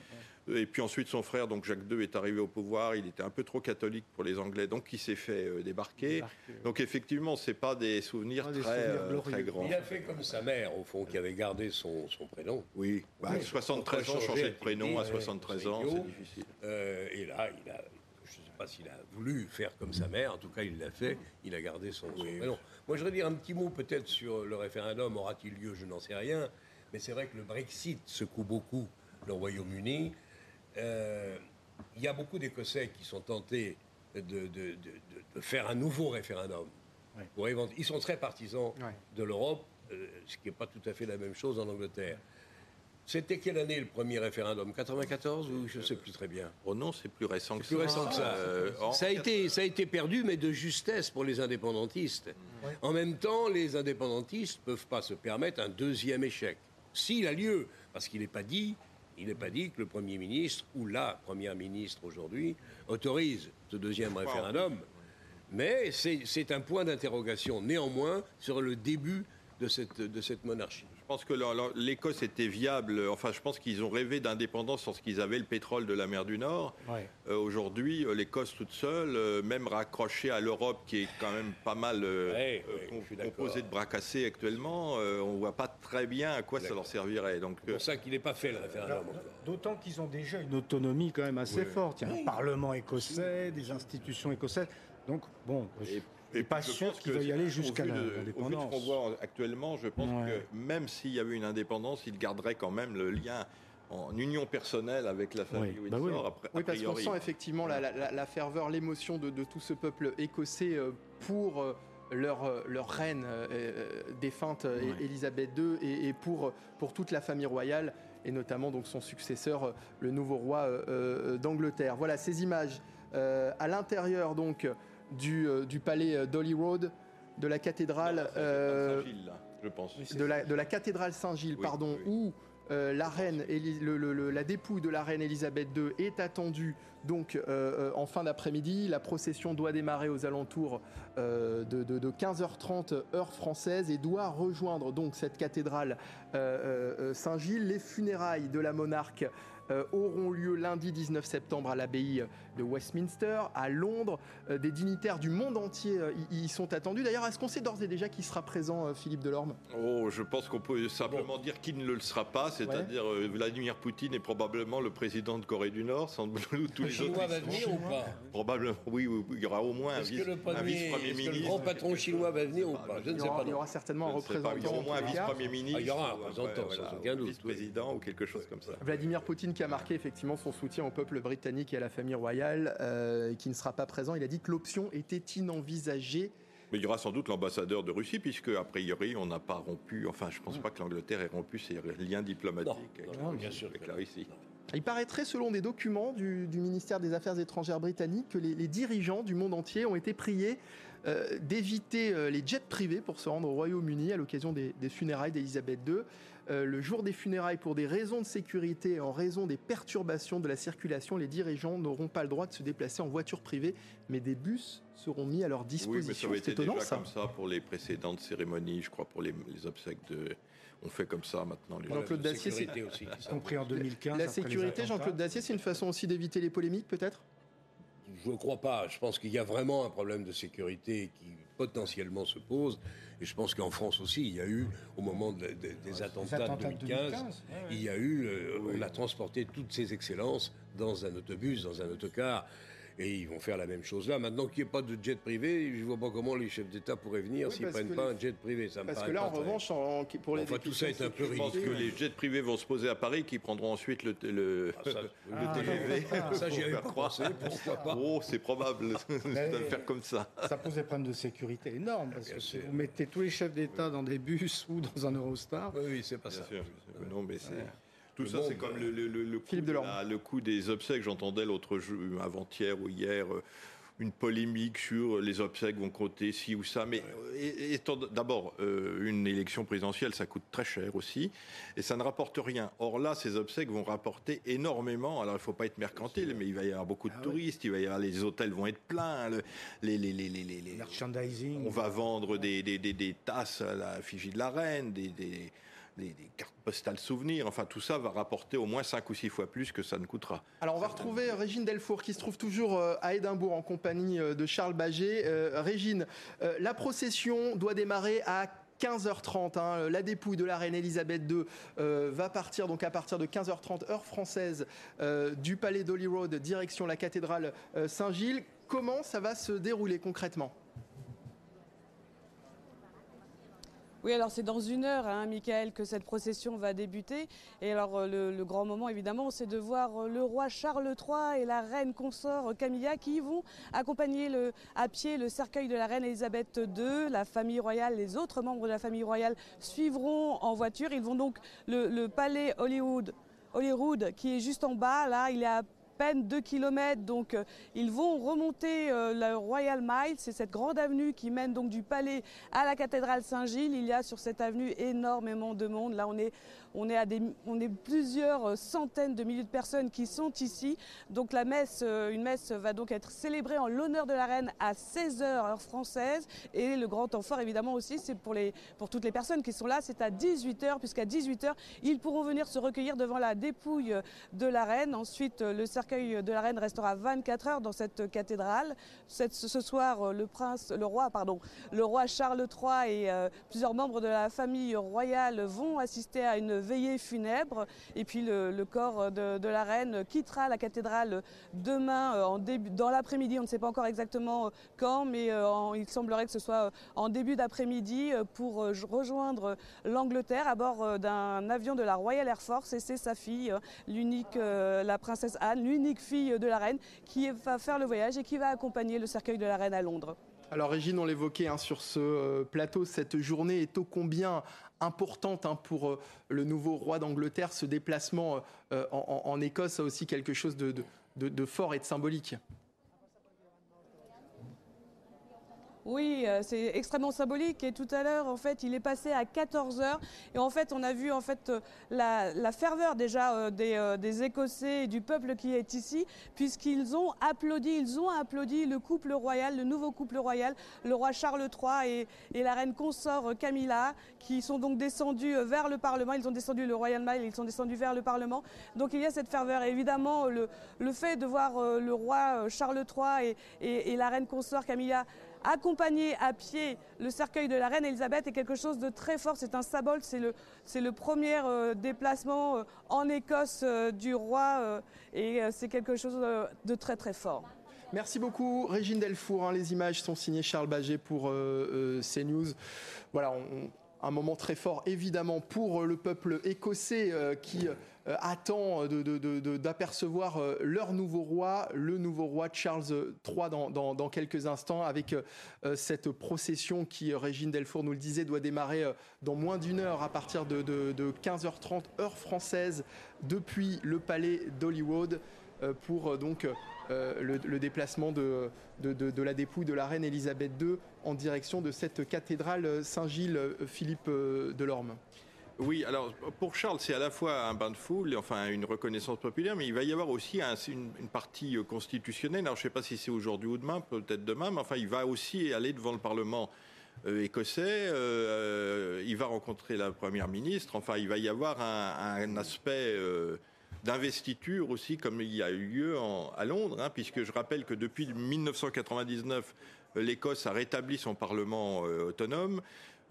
Et puis ensuite, son frère, donc Jacques II, est arrivé au pouvoir. Il était un peu trop catholique pour les Anglais, donc il s'est fait euh, débarquer. Donc effectivement, c'est pas des souvenirs, très, euh, très, grands. Il a fait comme sa mère, au fond, qui avait gardé son, prénom. Oui, bah, 73 ans, changer de prénom à 73 ans, c'est difficile. Euh, et là, il a, je ne sais pas s'il a voulu faire comme sa mère, en tout cas, il l'a fait. Il a gardé son, prénom. Moi, je voudrais dire un petit mot peut-être sur le référendum. Aura-t-il lieu? Je n'en sais rien. Mais c'est vrai que le Brexit secoue beaucoup le Royaume-Uni. Euh, il y a beaucoup d'Écossais qui sont tentés de, faire un nouveau référendum. Pour Ils sont très partisans de l'Europe, euh, ce qui n'est pas tout à fait la même chose en Angleterre. C'était quelle année le premier référendum? 94 ou je ne sais plus très bien? Oh non, c'est plus récent que plus ça. Récent que ça. Euh, ça, a été, ça a été perdu, mais de justesse pour les indépendantistes. En même temps, les indépendantistes ne peuvent pas se permettre un deuxième échec. S'il a lieu, parce qu'il n'est pas dit il n'est pas dit que le Premier ministre ou la Première ministre aujourd'hui autorise ce deuxième référendum. Mais c'est un point d'interrogation néanmoins sur le début de cette, de cette monarchie. Je pense que l'Écosse était viable. Enfin, je pense qu'ils ont rêvé d'indépendance lorsqu'ils avaient le pétrole de la mer du Nord. Euh, aujourd'hui, euh, l'Écosse toute seule, euh, même raccrochée à l'Europe, qui est quand même pas mal composée de bras cassés actuellement, on ne voit pas très bien à quoi ça leur servirait. C'est pour ça qu'il n'est pas fait le référendum. D'autant qu'ils ont déjà une autonomie quand même assez forte. Il y a un Parlement écossais, des institutions écossaises. Donc, bon. Et pas sûr qu'il va y aller jusqu'à l'indépendance. Au vu de ce qu'on voit actuellement, je pense que même s'il y avait une indépendance, il garderait quand même le lien en union personnelle avec la famille oui. Windsor. Bah oui. oui, parce qu'on sent effectivement la, ferveur, l'émotion de, tout ce peuple écossais euh, pour euh, leur, euh, leur reine défunte Élisabeth II et, pour, pour toute la famille royale et notamment donc son successeur, le nouveau roi d'Angleterre. Voilà ces images à l'intérieur donc euh, du, palais euh, d'Holyrood, de la cathédrale. Euh, je pense. De la, de la cathédrale Saint-Gilles, pardon, où la reine, la dépouille de la reine Elisabeth II est attendue donc en fin d'après-midi. La procession doit démarrer aux alentours de, de, 15h30 heure française et doit rejoindre donc cette cathédrale Saint-Gilles. Les funérailles de la monarque euh, auront lieu lundi 19 septembre à l'abbaye de Westminster, à Londres. Euh, des dignitaires du monde entier euh, y, sont attendus. D'ailleurs, est-ce qu'on sait d'ores et déjà qui sera présent, Philippe Delorme? Oh, je pense qu'on peut simplement dire qu'il ne le sera pas, c'est-à-dire Vladimir Poutine est probablement le président de Corée du Nord, sans doute tous les autres. va venir ou pas? Probablement, oui, il y aura au moins un vice-premier ministre. le grand patron chinois va venir ou pas? Je ne sais pas. Il y aura certainement un représentant. Il y aura au moins un vice-premier ministre. il y aura un représentant, sans aucun doute. Vice-président ou quelque chose comme ça. Vladimir Poutine qui a marqué effectivement son soutien au peuple britannique et à la famille royale, euh, qui ne sera pas présent. Il a dit que l'option était inenvisagée. Mais il y aura sans doute l'ambassadeur de Russie, puisque a priori on n'a pas rompu, enfin je ne pense pas que l'Angleterre ait rompu ses liens diplomatiques avec, bien sûr avec la Russie. Il paraîtrait, selon des documents du, ministère des Affaires étrangères britannique, que les, dirigeants du monde entier ont été priés euh, d'éviter euh, les jets privés pour se rendre au Royaume-Uni à l'occasion des, funérailles d'Elisabeth II. Euh, le jour des funérailles, pour des raisons de sécurité et en raison des perturbations de la circulation, les dirigeants n'auront pas le droit de se déplacer en voiture privée, mais des bus seront mis à leur disposition. Oui, mais ça avait été déjà comme ça pour les précédentes cérémonies, je crois, pour les, les obsèques de on fait comme ça maintenant. Jean-Claude Dacier, c'est aussi. compris en 2015. La sécurité, Jean-Claude Dacier, c'est une façon aussi d'éviter les polémiques, peut-être? Je ne crois pas. Je pense qu'il y a vraiment un problème de sécurité qui potentiellement se pose. Et je pense qu'en France aussi, il y a eu, au moment des attentats, de 2015, il y a eu, euh, on a transporté toutes ces excellences dans un autobus, dans un autocar. Et ils vont faire la même chose là. Maintenant qu'il n'y ait pas de jet privé, je ne vois pas comment les chefs d'État pourraient venir s'ils ne prennent pas un jet privé. Ça parce que là, en revanche, pour les enfin, tout ça est un peu ridicule. Je pense que les jets privés vont se poser à Paris, qui prendront ensuite le, le, ah, ça, le TGV. Ah, ça, j'y avais pas pensé. Pourquoi pas Oh, c'est probable de faire comme ça. Ça pose des problèmes de sécurité énormes. Parce que vous mettez tous les chefs d'État dans des bus ou dans un Eurostar. Oui, oui c'est pas ça. Non, mais c'est. Tout ça, c'est comme le, le, le, le, coup, le, coup, des obsèques. J'entendais l'autre jour, avant-hier ou hier, euh, une polémique sur les obsèques vont coûter ci ou ça. Mais d'abord, euh, une élection présidentielle, ça coûte très cher aussi, et ça ne rapporte rien. Or là, ces obsèques vont rapporter énormément. Alors il ne faut pas être mercantile, mais il va y avoir beaucoup de ah touristes, il va y avoir les hôtels vont être pleins, les, les, les, les, merchandising. On va vendre des, des, des, des tasses à la figie de la reine, des des, cartes postales souvenirs. Enfin, tout ça va rapporter au moins 5 ou 6 fois plus que ça ne coûtera. Alors, on va retrouver Régine Delfour qui se trouve toujours euh, à Édimbourg en compagnie euh, de Charles Baget. Euh, Régine, la procession doit démarrer à 15h30. Hein. la dépouille de la reine Elisabeth II va partir donc à partir de 15h30 heure française du palais d'Holyrood direction la cathédrale Saint-Gilles. Comment ça va se dérouler concrètement? Oui, alors c'est dans une heure, hein, Michael, que cette procession va débuter. Et alors euh, le, grand moment, évidemment, c'est de voir euh, le roi Charles III et la reine consort euh, Camilla qui vont accompagner à pied le cercueil de la reine Elisabeth II. La famille royale, les autres membres de la famille royale suivront en voiture. Ils vont donc le, palais Hollywood, Hollywood, qui est juste en bas. Là, il est à peine 2 km. Donc euh, ils vont remonter euh, le Royal Mile, c'est cette grande avenue qui mène donc du palais à la cathédrale Saint-Gilles. Il y a sur cette avenue énormément de monde. Là on est on est, plusieurs centaines de milliers de personnes qui sont ici. Donc la messe, euh, une messe va donc être célébrée en l'honneur de la reine à 16h heure française. Et le grand temps fort évidemment aussi, c'est pour, toutes les personnes qui sont là, c'est à 18h, puisqu'à 18h, ils pourront venir se recueillir devant la dépouille de la reine. Ensuite, le cercueil de la reine restera 24 heures dans cette cathédrale. ce soir, le prince, le roi, pardon, le roi Charles III et euh, plusieurs membres de la famille royale vont assister à une veillée funèbre. Et puis le, corps de, la reine quittera la cathédrale demain euh, en début, dans l'après-midi. On ne sait pas encore exactement euh, quand, mais euh, il semblerait que ce soit en début d'après-midi pour rejoindre l'Angleterre à bord d'un avion de la Royal Air Force. Et c'est sa fille, l'unique, la princesse Anne, l'unique fille de la reine, qui va faire le voyage et qui va accompagner le cercueil de la reine à Londres. Alors Régine, on l'évoquait hein, sur ce plateau, cette journée est ô combien importante hein, pour euh, le nouveau roi d'Angleterre. Ce déplacement euh, en, Écosse a aussi quelque chose de fort et de symbolique. Oui, euh, c'est extrêmement symbolique. Et tout à l'heure, en fait, il est passé à 14 heures. Et en fait, on a vu en fait euh, la, ferveur déjà euh, des, Écossais et du peuple qui est ici, puisqu'ils ont applaudi, ils ont applaudi le couple royal, le nouveau couple royal, le roi Charles III et, la reine consort Camilla, qui sont donc descendus vers le Parlement. Ils ont descendu le Royal Mile, ils sont descendus vers le Parlement. Donc il y a cette ferveur. évidemment, le, fait de voir le roi Charles III et la reine consort Camilla accompagner à pied le cercueil de la reine Elisabeth est quelque chose de très fort. C'est un symbole, c'est le, le, premier euh, déplacement euh, en Écosse euh, du roi et c'est quelque chose de très très fort. Merci beaucoup Régine Delfour. Hein. les images sont signées Charles Baget pour CNews. Voilà, un moment très fort évidemment pour le peuple écossais qui attend d'apercevoir euh, leur nouveau roi, le nouveau roi Charles III dans, quelques instants, avec euh, cette procession qui, Régine Delfour nous le disait, doit démarrer dans moins d'une heure à partir de, 15h30 heure française depuis le palais d'Hollywood pour donc le, déplacement de, la dépouille de la reine Elisabeth II en direction de cette cathédrale Saint-Gilles Philippe Delorme. Oui, alors pour Charles, c'est à la fois un bain de foule, enfin une reconnaissance populaire, mais il va y avoir aussi une, partie euh, constitutionnelle. Alors je ne sais pas si c'est aujourd'hui ou demain, peut-être demain, mais enfin il va aussi aller devant le Parlement euh, écossais. Euh, il va rencontrer la première ministre. Enfin, il va y avoir un, aspect d'investiture aussi, comme il y a eu lieu à Londres, hein, puisque je rappelle que depuis 1999, l'Écosse a rétabli son Parlement autonome.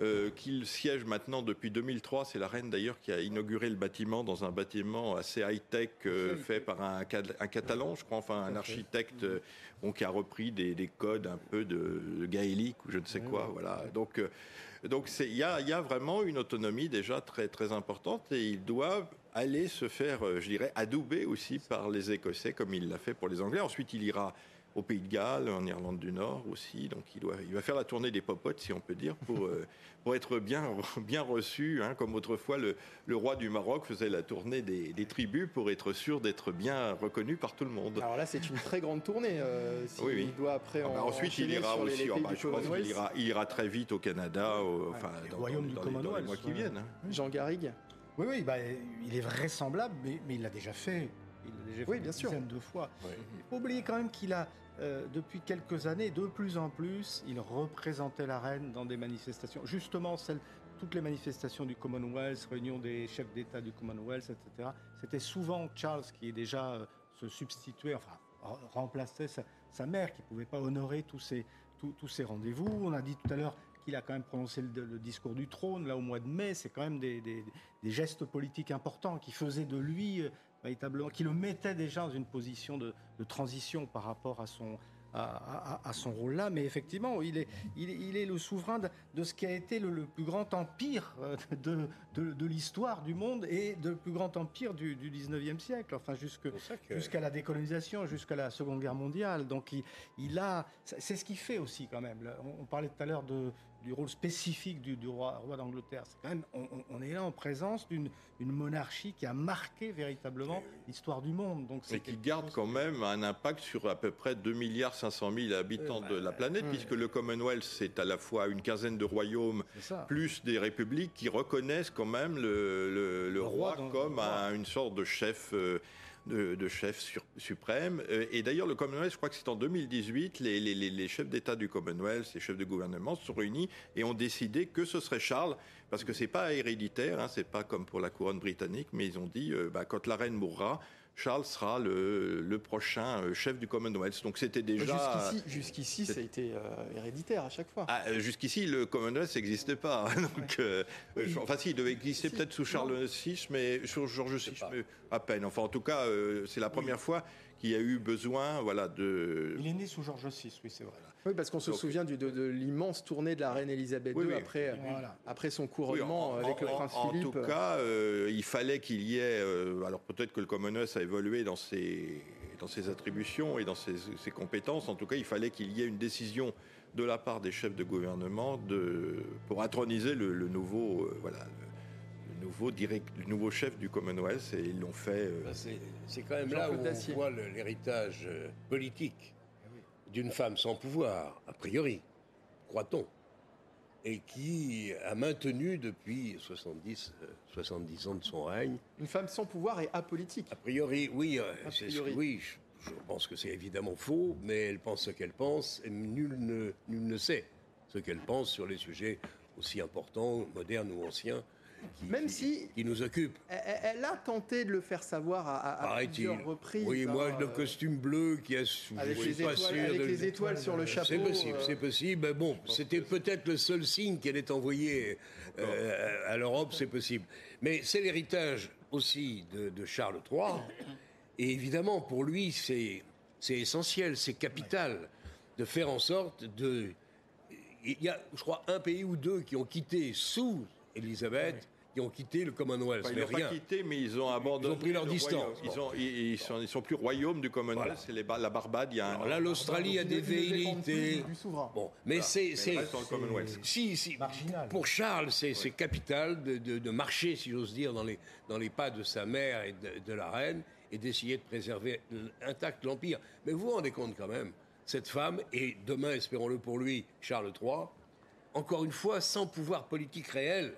Euh, qu'il siège maintenant depuis 2003. C'est la reine d'ailleurs qui a inauguré le bâtiment dans un bâtiment assez high-tech euh, fait par un, Catalan, je crois, enfin un architecte euh, qui a repris des, codes un peu de, gaélique ou je ne sais quoi. Voilà. Donc, donc il y a, vraiment une autonomie déjà très, très importante et ils doivent aller se faire, je dirais, adouber aussi par les Écossais comme il l'a fait pour les Anglais. Ensuite, il ira au Pays de Galles, en Irlande du Nord aussi. Donc il, doit, il va faire la tournée des popotes, si on peut dire, pour, pour être bien, bien reçu, hein, comme autrefois le, le, roi du Maroc faisait la tournée des, des tribus pour être sûr d'être bien reconnu par tout le monde. Alors là, c'est une très grande tournée. Euh, oui, Il doit après. Ah bah ensuite, il ira aussi. Ah bah, je pense qu'il ira, il ira très vite au Canada, enfin, dans, royaume du dans les mois qui viennent. Hein. Jean Garrigue. Oui, oui, bah, il est vraisemblable, mais, mais il l'a déjà fait. Il l'a déjà fait oui, bien sûr. de fois. Il faut oublier quand même qu'il a euh, depuis quelques années, de plus en plus, il représentait la reine dans des manifestations. Justement, toutes les manifestations du Commonwealth, réunion des chefs d'État du Commonwealth, etc. C'était souvent Charles qui est déjà euh, se substituait, enfin remplaçait sa, mère qui ne pouvait pas honorer tous ces rendez-vous. On a dit tout à l'heure qu'il a quand même prononcé le, discours du trône là au mois de mai. C'est quand même des, des, gestes politiques importants qui faisaient de lui euh, véritablement, qui le mettait déjà dans une position de, transition par rapport à son, à, son rôle-là, mais effectivement, il est, il, est le souverain de, ce qui a été le, plus grand empire euh, de, de, l'histoire du monde et de le plus grand empire du, du 19e siècle, enfin jusqu'à la décolonisation, jusqu'à la Seconde Guerre mondiale. Donc il, il a, c'est ce qu'il fait aussi quand même. On, parlait tout à l'heure de, du rôle spécifique du, roi, roi d'Angleterre. C'est quand même, on, est là en présence d'une une monarchie qui a marqué véritablement l'histoire du monde. Donc et qui garde quand même un impact sur à peu près 2 milliards 500 000 habitants de la planète, puisque le Commonwealth c'est à la fois une quinzaine de royaumes plus des républiques qui reconnaissent quand même le, roi, comme une sorte de chef. Euh, de, chef suprême. Euh, et d'ailleurs, le Commonwealth, je crois que c'est en 2018, les, les, chefs d'État du Commonwealth, les chefs de gouvernement se sont réunis et ont décidé que ce serait Charles, parce que c'est pas héréditaire, hein, c'est pas comme pour la couronne britannique, mais ils ont dit, euh, bah, quand la reine mourra, Charles sera le, prochain euh, chef du Commonwealth. Donc c'était déjà. Jusqu'ici, ça a été héréditaire à chaque fois. Ah, jusqu'ici, le Commonwealth n'existait pas. Donc, enfin, si, il devait exister peut-être sous Charles VI, mais sous George VI, mais à peine. Enfin, en tout cas, euh, c'est la première fois qu'il y a eu besoin, voilà, de. Il est né sous George VI, oui, c'est vrai. Oui, parce qu'on se souvient du, de, l'immense tournée de la reine Elisabeth II après, après son couronnement avec le prince Philippe. En tout cas, euh, il fallait qu'il y ait. Euh, alors peut-être que le Commonwealth a évolué dans ses, dans ses attributions et dans ses, ses compétences. En tout cas, il fallait qu'il y ait une décision de la part des chefs de gouvernement de, pour introniser le, nouveau, voilà, nouveau, direct, le nouveau chef du Commonwealth et ils l'ont fait. Euh, ben, c'est quand même là où on voit l'héritage euh, politique d'une femme sans pouvoir, a priori, croit-on, et qui a maintenu depuis 70, 70 euh, ans de son règne. Une femme sans pouvoir et apolitique. A priori, oui, oui je, pense que c'est évidemment faux, mais elle pense ce qu'elle pense, et nul ne, nul ne sait ce qu'elle pense sur les sujets aussi importants, modernes ou anciens même si qui nous occupe. Elle, a tenté de le faire savoir à, plusieurs reprises. Oui, moi, le euh, costume bleu qui a avec, les étoiles, avec les étoiles sur le chapeau. C'est possible, euh, c'est possible. Mais bon, c'était peut-être le seul signe qu'elle ait envoyé euh, à l'Europe, c'est possible. Mais c'est l'héritage aussi de, Charles III. Et évidemment, pour lui, c'est essentiel, c'est capital de faire en sorte de. Il y a, je crois, un pays ou deux qui ont quitté sous Elisabeth, qui ont quitté le Commonwealth. ils n'ont pas quitté, mais ils ont abandonné. Ils ont pris leur distance. Ils, ont, ils, sont, ils, sont, plus royaume du Commonwealth, c'est la Barbade. Il y a là, l'Australie a des velléités. Bon, mais c'est. Si, si. Marginal. Pour Charles, c'est capital de, de, de, marcher, si j'ose dire, dans les, dans les pas de sa mère et de, de la reine et d'essayer de préserver intact l'Empire. Mais vous vous rendez compte quand même, cette femme, et demain, espérons-le pour lui, Charles III, encore une fois, sans pouvoir politique réel,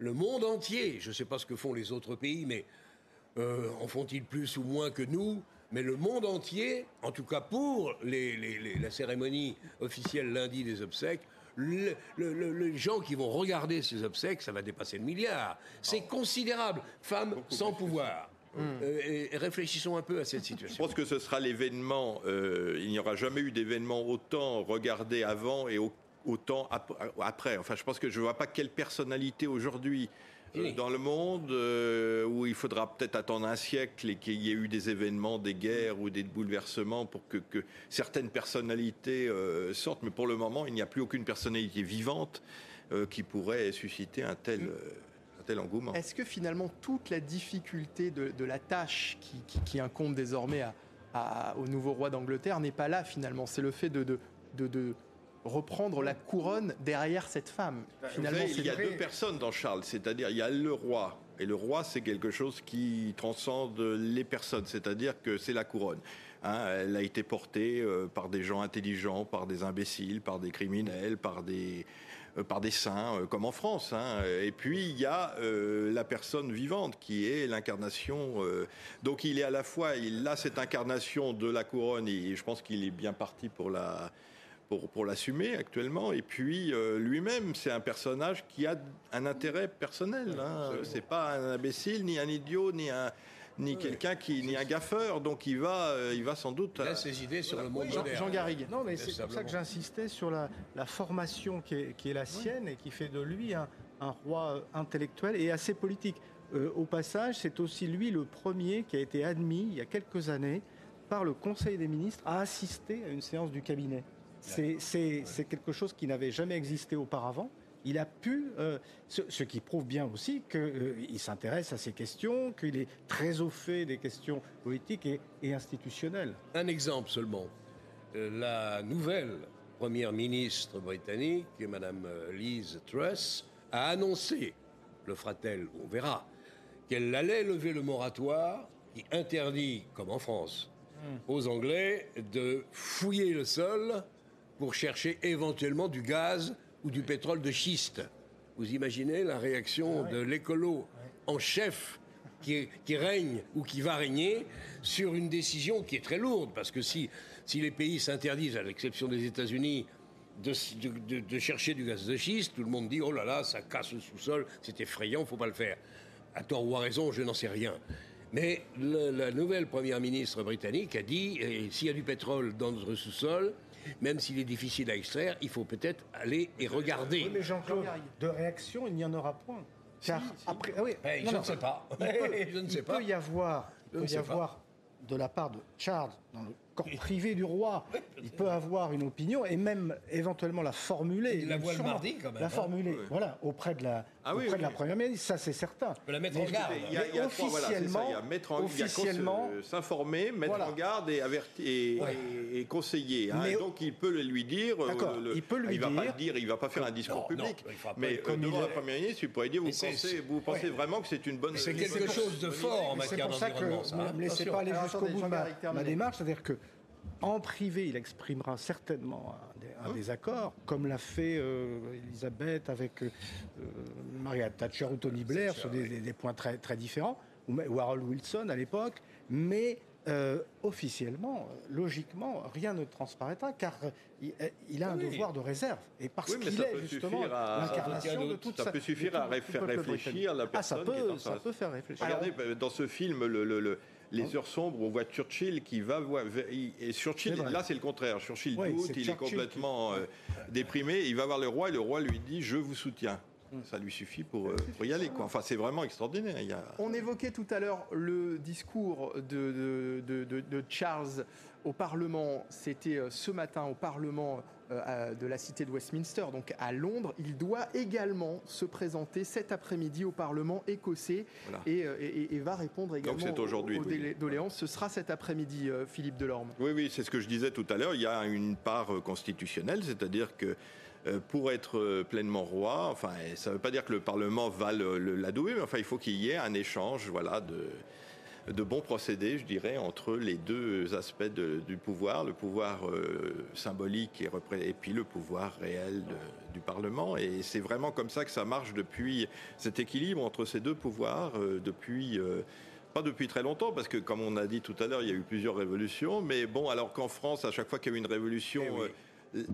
le monde entier, je ne sais pas ce que font les autres pays, mais euh, en font-ils plus ou moins que nous? Mais le monde entier, en tout cas pour la cérémonie officielle lundi des obsèques, les gens qui vont regarder ces obsèques, ça va dépasser le milliard. C'est considérable. Femmes sans pouvoir. Euh, et réfléchissons un peu à cette situation. Je pense que ce sera l'événement. Euh, il n'y aura jamais eu d'événement autant regardé avant et autant après. Enfin, je pense que je ne vois pas quelle personnalité aujourd'hui euh, dans le monde où il faudra peut-être attendre un siècle et qu'il y ait eu des événements, des guerres ou des bouleversements pour que, certaines personnalités sortent. Mais pour le moment, il n'y a plus aucune personnalité vivante qui pourrait susciter un tel. Mm. Est-ce que finalement toute la difficulté de, la tâche qui, incombe désormais au nouveau roi d'Angleterre n'est pas là finalement? C'est le fait de, reprendre la couronne derrière cette femme. Finalement, il y a deux personnes dans Charles, c'est-à-dire il y a le roi. Et le roi, c'est quelque chose qui transcende les personnes, c'est-à-dire que c'est la couronne. Hein. elle a été portée euh, par des gens intelligents, par des imbéciles, par des criminels, par des, euh, par des saints, euh, comme en France. Hein. Et puis il y a la personne vivante qui est l'incarnation. donc il est à la fois, il a cette incarnation de la couronne et je pense qu'il est bien parti pour la pour, pour l'assumer actuellement. Et puis lui-même, c'est un personnage qui a un intérêt personnel. Hein. C'est pas un imbécile, ni un idiot, ni un ni quelqu'un qui, ni un gaffeur, donc il va, euh, il va sans doute. Il a ses idées sur le monde Jean, Jean Garrigue. Non, mais c'est pour ça que j'insistais sur la, formation qui est, la sienne et qui fait de lui un, roi euh, intellectuel et assez politique. Euh, au passage, c'est aussi lui le premier qui a été admis il y a quelques années par le Conseil des ministres à assister à une séance du cabinet. C'est quelque chose qui n'avait jamais existé auparavant il a pu, euh, ce, qui prouve bien aussi qu'il euh, s'intéresse à ces questions, qu'il est très au fait des questions politiques et, institutionnelles. Un exemple seulement. Euh, la nouvelle première ministre britannique, Madame Liz Truss, a annoncé, le fera-t-elle, on verra, qu'elle allait lever le moratoire qui interdit, comme en France, hmm. aux Anglais de fouiller le sol pour chercher éventuellement du gaz ou du pétrole de schiste. Vous imaginez la réaction ah de l'écolo en chef qui, qui, règne ou qui va régner sur une décision qui est très lourde, parce que si, si les pays s'interdisent, à l'exception des États-Unis, de, de, chercher du gaz de schiste, tout le monde dit oh là là, ça casse le sous-sol, c'est effrayant, faut pas le faire. À tort ou à raison, je n'en sais rien. Mais la nouvelle première ministre britannique a dit s'il y a du pétrole dans notre sous-sol, même s'il est difficile à extraire, il faut peut-être aller et regarder. Oui, mais Jean-Claude, de réaction, il n'y en aura point. Car après, ah oui, je, ne sais pas. je ne sais pas. peut y avoir, il peut y avoir de la part de Charles, dans le corps privé du roi, il peut avoir une opinion et même éventuellement la formuler. Il la voit le mardi quand même. La hein. formuler, voilà, auprès de la, ah auprès de la première ministre, ça c'est certain. peut la mettre en garde. Il y a, il y a officiellement, voilà, mettre en, officiellement, s'informer, mettre en garde et avertir et, conseiller. Hein. donc il peut lui dire. Euh, il peut lui il va pas dire, il va pas faire un discours public. mais euh, devant la première ministre, il pourrait dire, vous pensez, vous pensez vraiment que c'est une bonne. C'est quelque chose de fort en matière d'environnement. Ne me laissez pas aller jusqu'au bout de ma démarche, c'est-à-dire que en privé, il exprimera certainement un, désaccord, comme l'a fait euh, Elisabeth avec euh, euh, Margaret Thatcher ou Tony Blair sur des, points très, très différents, ou, Harold Wilson à l'époque, mais officiellement, logiquement, rien ne transparaîtra car il, a un devoir de réserve. Et parce qu'il est justement l'incarnation de toute Ça peut suffire à faire réfléchir la personne. Ah, ça peut, ça peut faire réfléchir. Regardez, dans ce film, le, le les heures sombres, on voit Churchill qui va voir. Et Churchill, là, c'est le contraire. Churchill doute, il est complètement euh, déprimé. Il va voir le roi et le roi lui dit Je vous soutiens. Ça lui suffit pour, euh, pour y aller. Quoi. Enfin, c'est vraiment extraordinaire. Il y a... On évoquait tout à l'heure le discours de, de, de, de Charles au Parlement. C'était euh, ce matin au Parlement de la cité de Westminster, donc à Londres. Il doit également se présenter cet après-midi au Parlement écossais euh, et, va répondre également aux, doléances. Ce sera cet après-midi, euh, Philippe Delorme. Oui, oui, c'est ce que je disais tout à l'heure. Il y a une part constitutionnelle, c'est-à-dire que pour être pleinement roi, enfin, ça ne veut pas dire que le Parlement va l'adouer, mais enfin, il faut qu'il y ait un échange, voilà, de, de bons procédés, je dirais, entre les deux aspects du pouvoir, le pouvoir euh, symbolique et, et, puis le pouvoir réel du Parlement. Et c'est vraiment comme ça que ça marche depuis cet équilibre entre ces deux pouvoirs, euh, depuis... Euh, pas depuis très longtemps, parce que comme on a dit tout à l'heure, il y a eu plusieurs révolutions. Mais bon, alors qu'en France, à chaque fois qu'il y a eu une révolution, eh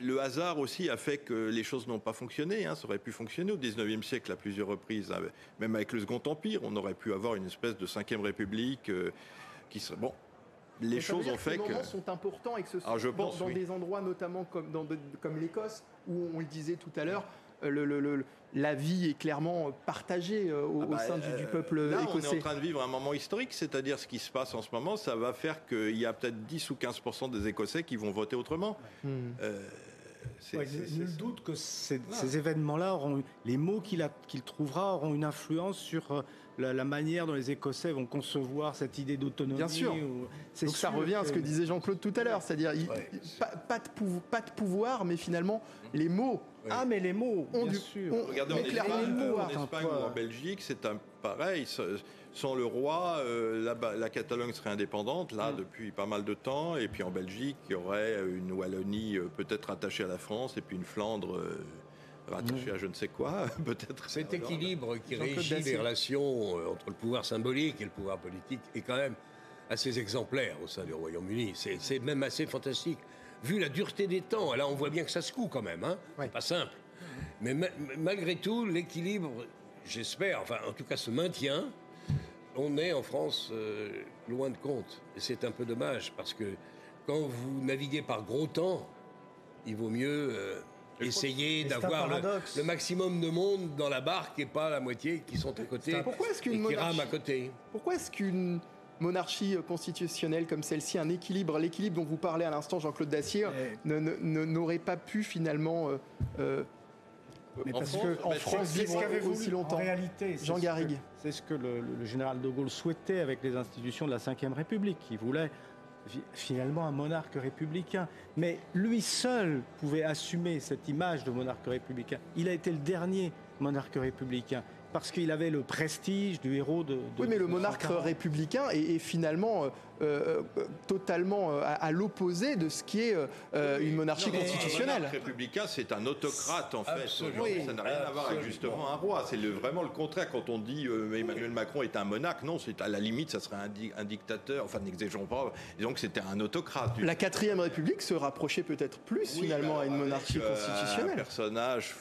le hasard aussi a fait que les choses n'ont pas fonctionné. Hein. Ça aurait pu fonctionner au 19e siècle à plusieurs reprises, hein. même avec le Second Empire. On aurait pu avoir une espèce de cinquième république euh, qui serait. Bon, les choses ont fait que. Les sont importants et que ce ah, sont dans, des endroits notamment comme, comme l'Écosse, où on le disait tout à l'heure, euh, le, la vie est clairement partagée euh, au, ah bah, sein du, peuple là, écossais. On est en train de vivre un moment historique, c'est-à-dire ce qui se passe en ce moment, ça va faire qu'il y a peut-être 10 ou 15 des Écossais qui vont voter autrement. Hmm. Euh, nul doute que ces, événements-là auront les mots qu'il trouvera auront une influence sur la, manière dont les Écossais vont concevoir cette idée d'autonomie. Bien sûr. Donc ça revient à ce que disait Jean-Claude tout à l'heure, c'est-à-dire pas, de pouvoir, mais finalement les mots ah, mais les mots, bien sûr. regardez, en Espagne, ou en Belgique, c'est un pareil. Sans le roi, euh, la, Catalogne serait indépendante, là, mm. depuis pas mal de temps. Et puis en Belgique, il y aurait une Wallonie euh, peut-être attachée à la France, et puis une Flandre euh, attachée mm. à je ne sais quoi, peut-être. Cet équilibre qui régit les relations entre le pouvoir symbolique et le pouvoir politique est quand même assez exemplaire au sein du Royaume-Uni. C'est même assez fantastique vu la dureté des temps, là on voit bien que ça se coud quand même, hein c'est pas simple. Mais malgré tout, l'équilibre, j'espère, enfin en tout cas se maintient. On est en France euh, loin de compte. Et c'est un peu dommage parce que quand vous naviguez par gros temps, il vaut mieux euh, essayer d'avoir le, maximum de monde dans la barque et pas la moitié qui sont à côté Pourquoi est-ce qu'une qui rament à côté. Pourquoi est-ce qu'une monarchie constitutionnelle comme celle-ci, un équilibre, l'équilibre dont vous parlez à l'instant, Jean-Claude Dacier, n'aurait pas pu finalement. Euh, euh, mais parce qu'en France, vivre aussi longtemps. En réalité, Jean Garrigue. C'est ce que le, général de Gaulle souhaitait avec les institutions de la Ve République. Il voulait finalement un monarque républicain. Mais lui seul pouvait assumer cette image de monarque républicain. Il a été le dernier monarque républicain parce qu'il avait le prestige du héros de. oui, mais le monarque républicain est, finalement euh, euh, totalement euh, à, l'opposé de ce qui est une monarchie constitutionnelle. Le monarque républicain, c'est un autocrate en fait. ça n'a rien à voir avec justement un roi. C'est vraiment le contraire. Quand on dit Emmanuel Macron est un monarque, non, c'est à la limite, ça serait un, dictateur. Enfin, n'exigeons pas. Disons que c'était un autocrate. La quatrième République se rapprochait peut-être plus finalement à une monarchie constitutionnelle. Un personnage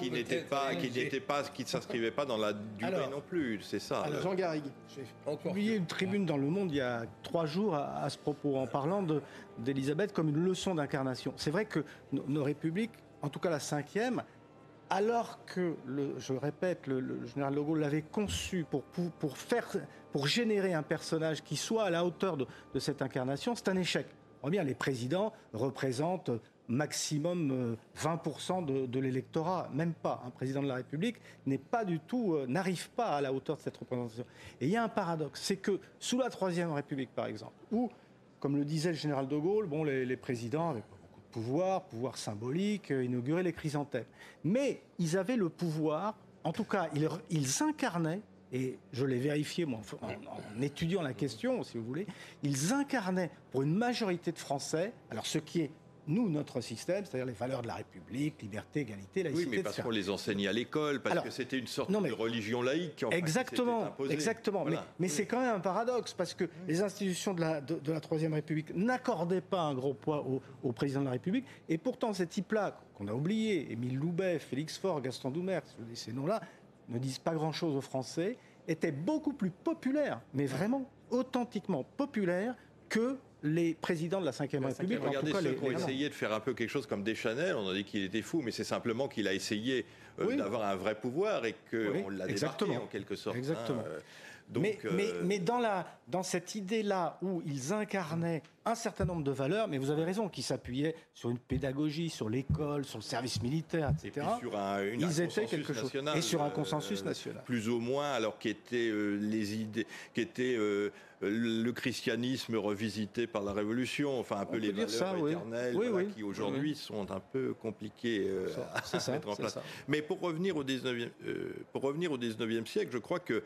qui n'était pas, qui n'était pas, qui ne s'inscrivait pas dans la durée non plus. C'est ça. Jean Garrigue. J'ai publié une tribune dans Le Monde il y a trois jours à, ce propos, en parlant d'Elisabeth comme une leçon d'incarnation. C'est vrai que nos, républiques, en tout cas la cinquième, alors que, le, je répète, le, général de Gaulle l'avait conçu pour, pour, faire, pour générer un personnage qui soit à la hauteur de, de cette incarnation, c'est un échec. On bien, les présidents représentent maximum 20% euh, de, l'électorat, même pas. Un président de la République n'est pas du tout, euh, n'arrive pas à la hauteur de cette représentation. Et il y a un paradoxe, c'est que sous la Troisième République, par exemple, où, comme le disait le général de Gaulle, bon, les, présidents avaient pas beaucoup de pouvoir, pouvoir symbolique, euh, inauguraient les chrysanthèmes. Mais ils avaient le pouvoir, en tout cas, ils incarnaient et je l'ai vérifié moi, en, étudiant la question, si vous voulez, ils incarnaient pour une majorité de Français, alors ce qui est nous, notre système, c'est-à-dire les valeurs de la République, liberté, égalité, laïcité. Oui, mais parce qu'on les enseignait à l'école, parce que c'était une sorte de religion laïque. En exactement, exactement. Mais, c'est quand même un paradoxe, parce que les institutions de la, de, la Troisième République n'accordaient pas un gros poids au, président de la République, et pourtant ces types-là, qu'on a oubliés, Émile Loubet, Félix Faure, Gaston Doumer, ces noms-là, ne disent pas grand-chose aux Français, étaient beaucoup plus populaires, mais vraiment authentiquement populaires que les présidents de la Ve République. Regardez ceux qui ont essayé de faire un peu quelque chose comme Deschanel, on a dit qu'il était fou, mais c'est simplement qu'il a essayé euh, d'avoir un vrai pouvoir et qu'on l'a débarqué en quelque sorte. Exactement. Hein, mais, mais, dans, la, dans cette idée-là où ils incarnaient un certain nombre de valeurs, mais vous avez raison, qui s'appuyaient sur une pédagogie, sur l'école, sur le service militaire, etc. Et sur un, ils étaient quelque chose. Et sur un consensus national. Plus ou moins, alors qu'étaient les idées, qui étaient le christianisme revisité par la Révolution, enfin un peu les valeurs ça, éternelles qui aujourd'hui sont un peu compliquées à, mettre en place. Mais pour revenir au 19e, pour revenir au 19e siècle, je crois que euh,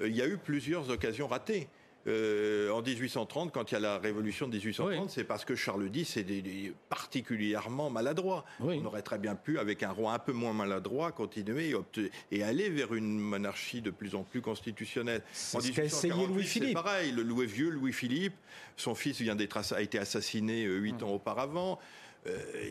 il y a eu plusieurs occasions ratées. Euh, en 1830, quand il y a la révolution de 1830, c'est parce que Charles X est particulièrement maladroit. On aurait très bien pu, avec un roi un peu moins maladroit, continuer et, aller vers une monarchie de plus en plus constitutionnelle. En 1848, Louis-Philippe. C'est pareil, le Louis vieux Louis-Philippe, son fils vient d'être a été assassiné euh, huit ans auparavant.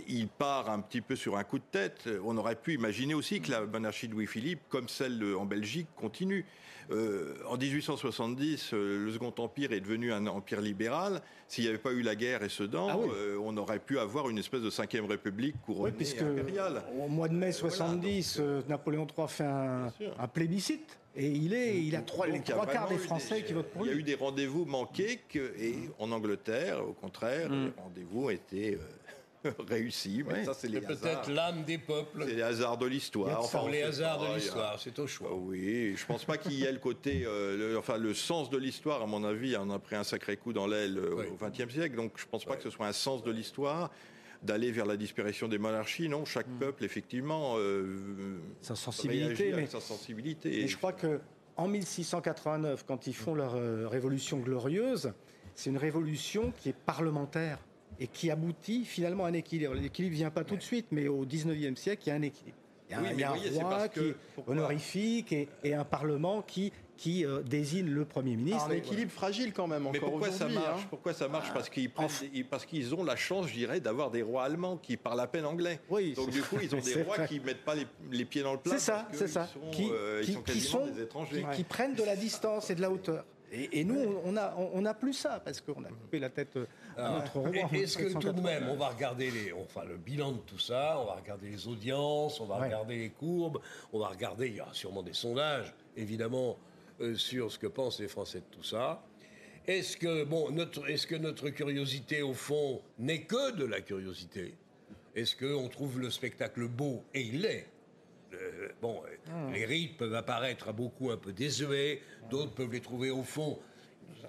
il part un petit peu sur un coup de tête. On aurait pu imaginer aussi que la monarchie de Louis-Philippe, comme celle en Belgique, continue. Euh, en 1870, euh, le Second Empire est devenu un empire libéral. S'il n'y avait pas eu la guerre et Sedan, ah euh, on aurait pu avoir une espèce de cinquième république couronnée oui, puisque impériale. Au mois de mai 70, Napoléon III fait un, plébiscite. Et il, est, il a trois, les trois quarts des Français qui votent pour lui. Il y a eu des rendez-vous manqués et en Angleterre, au contraire, mm. les rendez-vous étaient réussi. Mais ça, c'est les peut-être l'âme des peuples. C'est les hasards de l'histoire. Enfin, les hasards de l'histoire, c'est au choix. Oui, je pense pas qu'il y ait le côté, euh, le, enfin, le sens de l'histoire, à mon avis, en a pris un sacré coup dans l'aile euh, au XXe siècle. Donc, je pense pas que ce soit un sens de l'histoire d'aller vers la disparition des monarchies. Non, chaque hmm. peuple, effectivement, euh, sa sensibilité, mais, sa sensibilité. Et je crois que en 1689, quand ils font leur révolution glorieuse, c'est une révolution qui est parlementaire et qui aboutit finalement à un équilibre. L'équilibre ne vient pas tout de suite, mais au 19e siècle, il y a un équilibre. Il y a, un, roi qui est honorifique et, un parlement qui, qui euh, désigne le Premier ministre. un équilibre fragile quand même mais pourquoi ça marche hein. Pourquoi ça marche? Parce qu'ils parce qu'ils ont la chance, je dirais, d'avoir des rois allemands qui parlent à peine anglais. Oui, Donc du coup, ils ont des rois qui metent pas les, pieds dans le plat. C'est ça, c'est ça. qui, euh, qui, sont, des étrangers. qui prennent de la distance et de la hauteur. Et, nous, on a, on a plus ça parce qu'on a coupé la tête à notre roi. Est-ce que tout de même, on va regarder les, enfin, le bilan de tout ça, on va regarder les audiences, on va regarder les courbes, on va regarder, il y a sûrement des sondages, évidemment, euh, sur ce que pensent les Français de tout ça. Est-ce que, bon, notre, est-ce que notre curiosité, au fond, n'est que de la curiosité? Est-ce qu'on trouve le spectacle beau? Et il l'est. Euh, bon, hmm. les rites peuvent apparaître à beaucoup un peu désuets, d'autres peuvent les trouver au fond.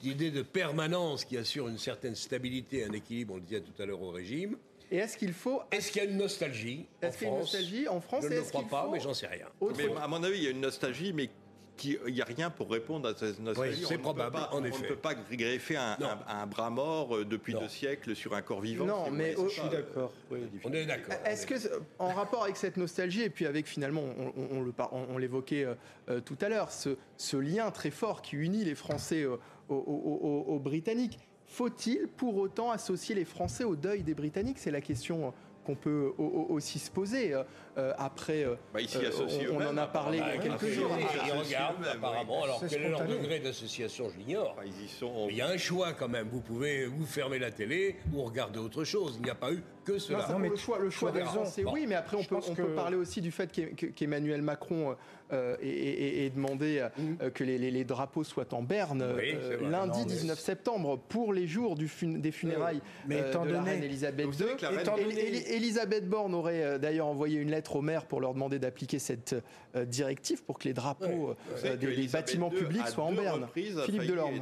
L'idée de permanence qui assure une certaine stabilité, un équilibre, on le disait tout à l'heure au régime. Et est-ce qu'il faut. Est-ce qu'il y a une nostalgie Est-ce qu'il y a une nostalgie en France Je ne le crois pas, mais j'en sais rien. Mais à mon avis, il y a une nostalgie, mais il n'y a rien pour répondre à cette nostalgie. c'est probable, en effet. On ne peut pas greffer un, bras mort euh, depuis deux siècles sur un corps vivant. Non, mais je suis d'accord. On est d'accord. Est-ce que, en rapport avec cette nostalgie, et puis avec finalement, on, l'évoquait euh, euh, tout à l'heure, ce, lien très fort qui unit les Français aux Britanniques, faut-il pour autant associer les Français au deuil des Britanniques? C'est la question qu'on peut aussi se poser. Euh, euh, après, euh, bah, on, en a parlé il y a quelques jours. Ils regardent apparemment. Alors quel est leur degré d'association Je l'ignore. Il y a un choix quand même. Vous pouvez vous fermer la télé ou regarder autre chose. Il n'y a pas eu que cela. Non, mais le choix, le choix des Français, oui, mais après on peut, on peut parler aussi du fait qu'Emmanuel Macron ait, demandé mm. que les, drapeaux soient en berne lundi 19 septembre pour les jours du des funérailles mais de la reine Elisabeth II. Elisabeth Borne aurait euh, d'ailleurs envoyé une lettre aux maires pour leur demander d'appliquer cette euh, directive pour que les drapeaux euh, des, bâtiments publics soient en berne. Philippe Delorme.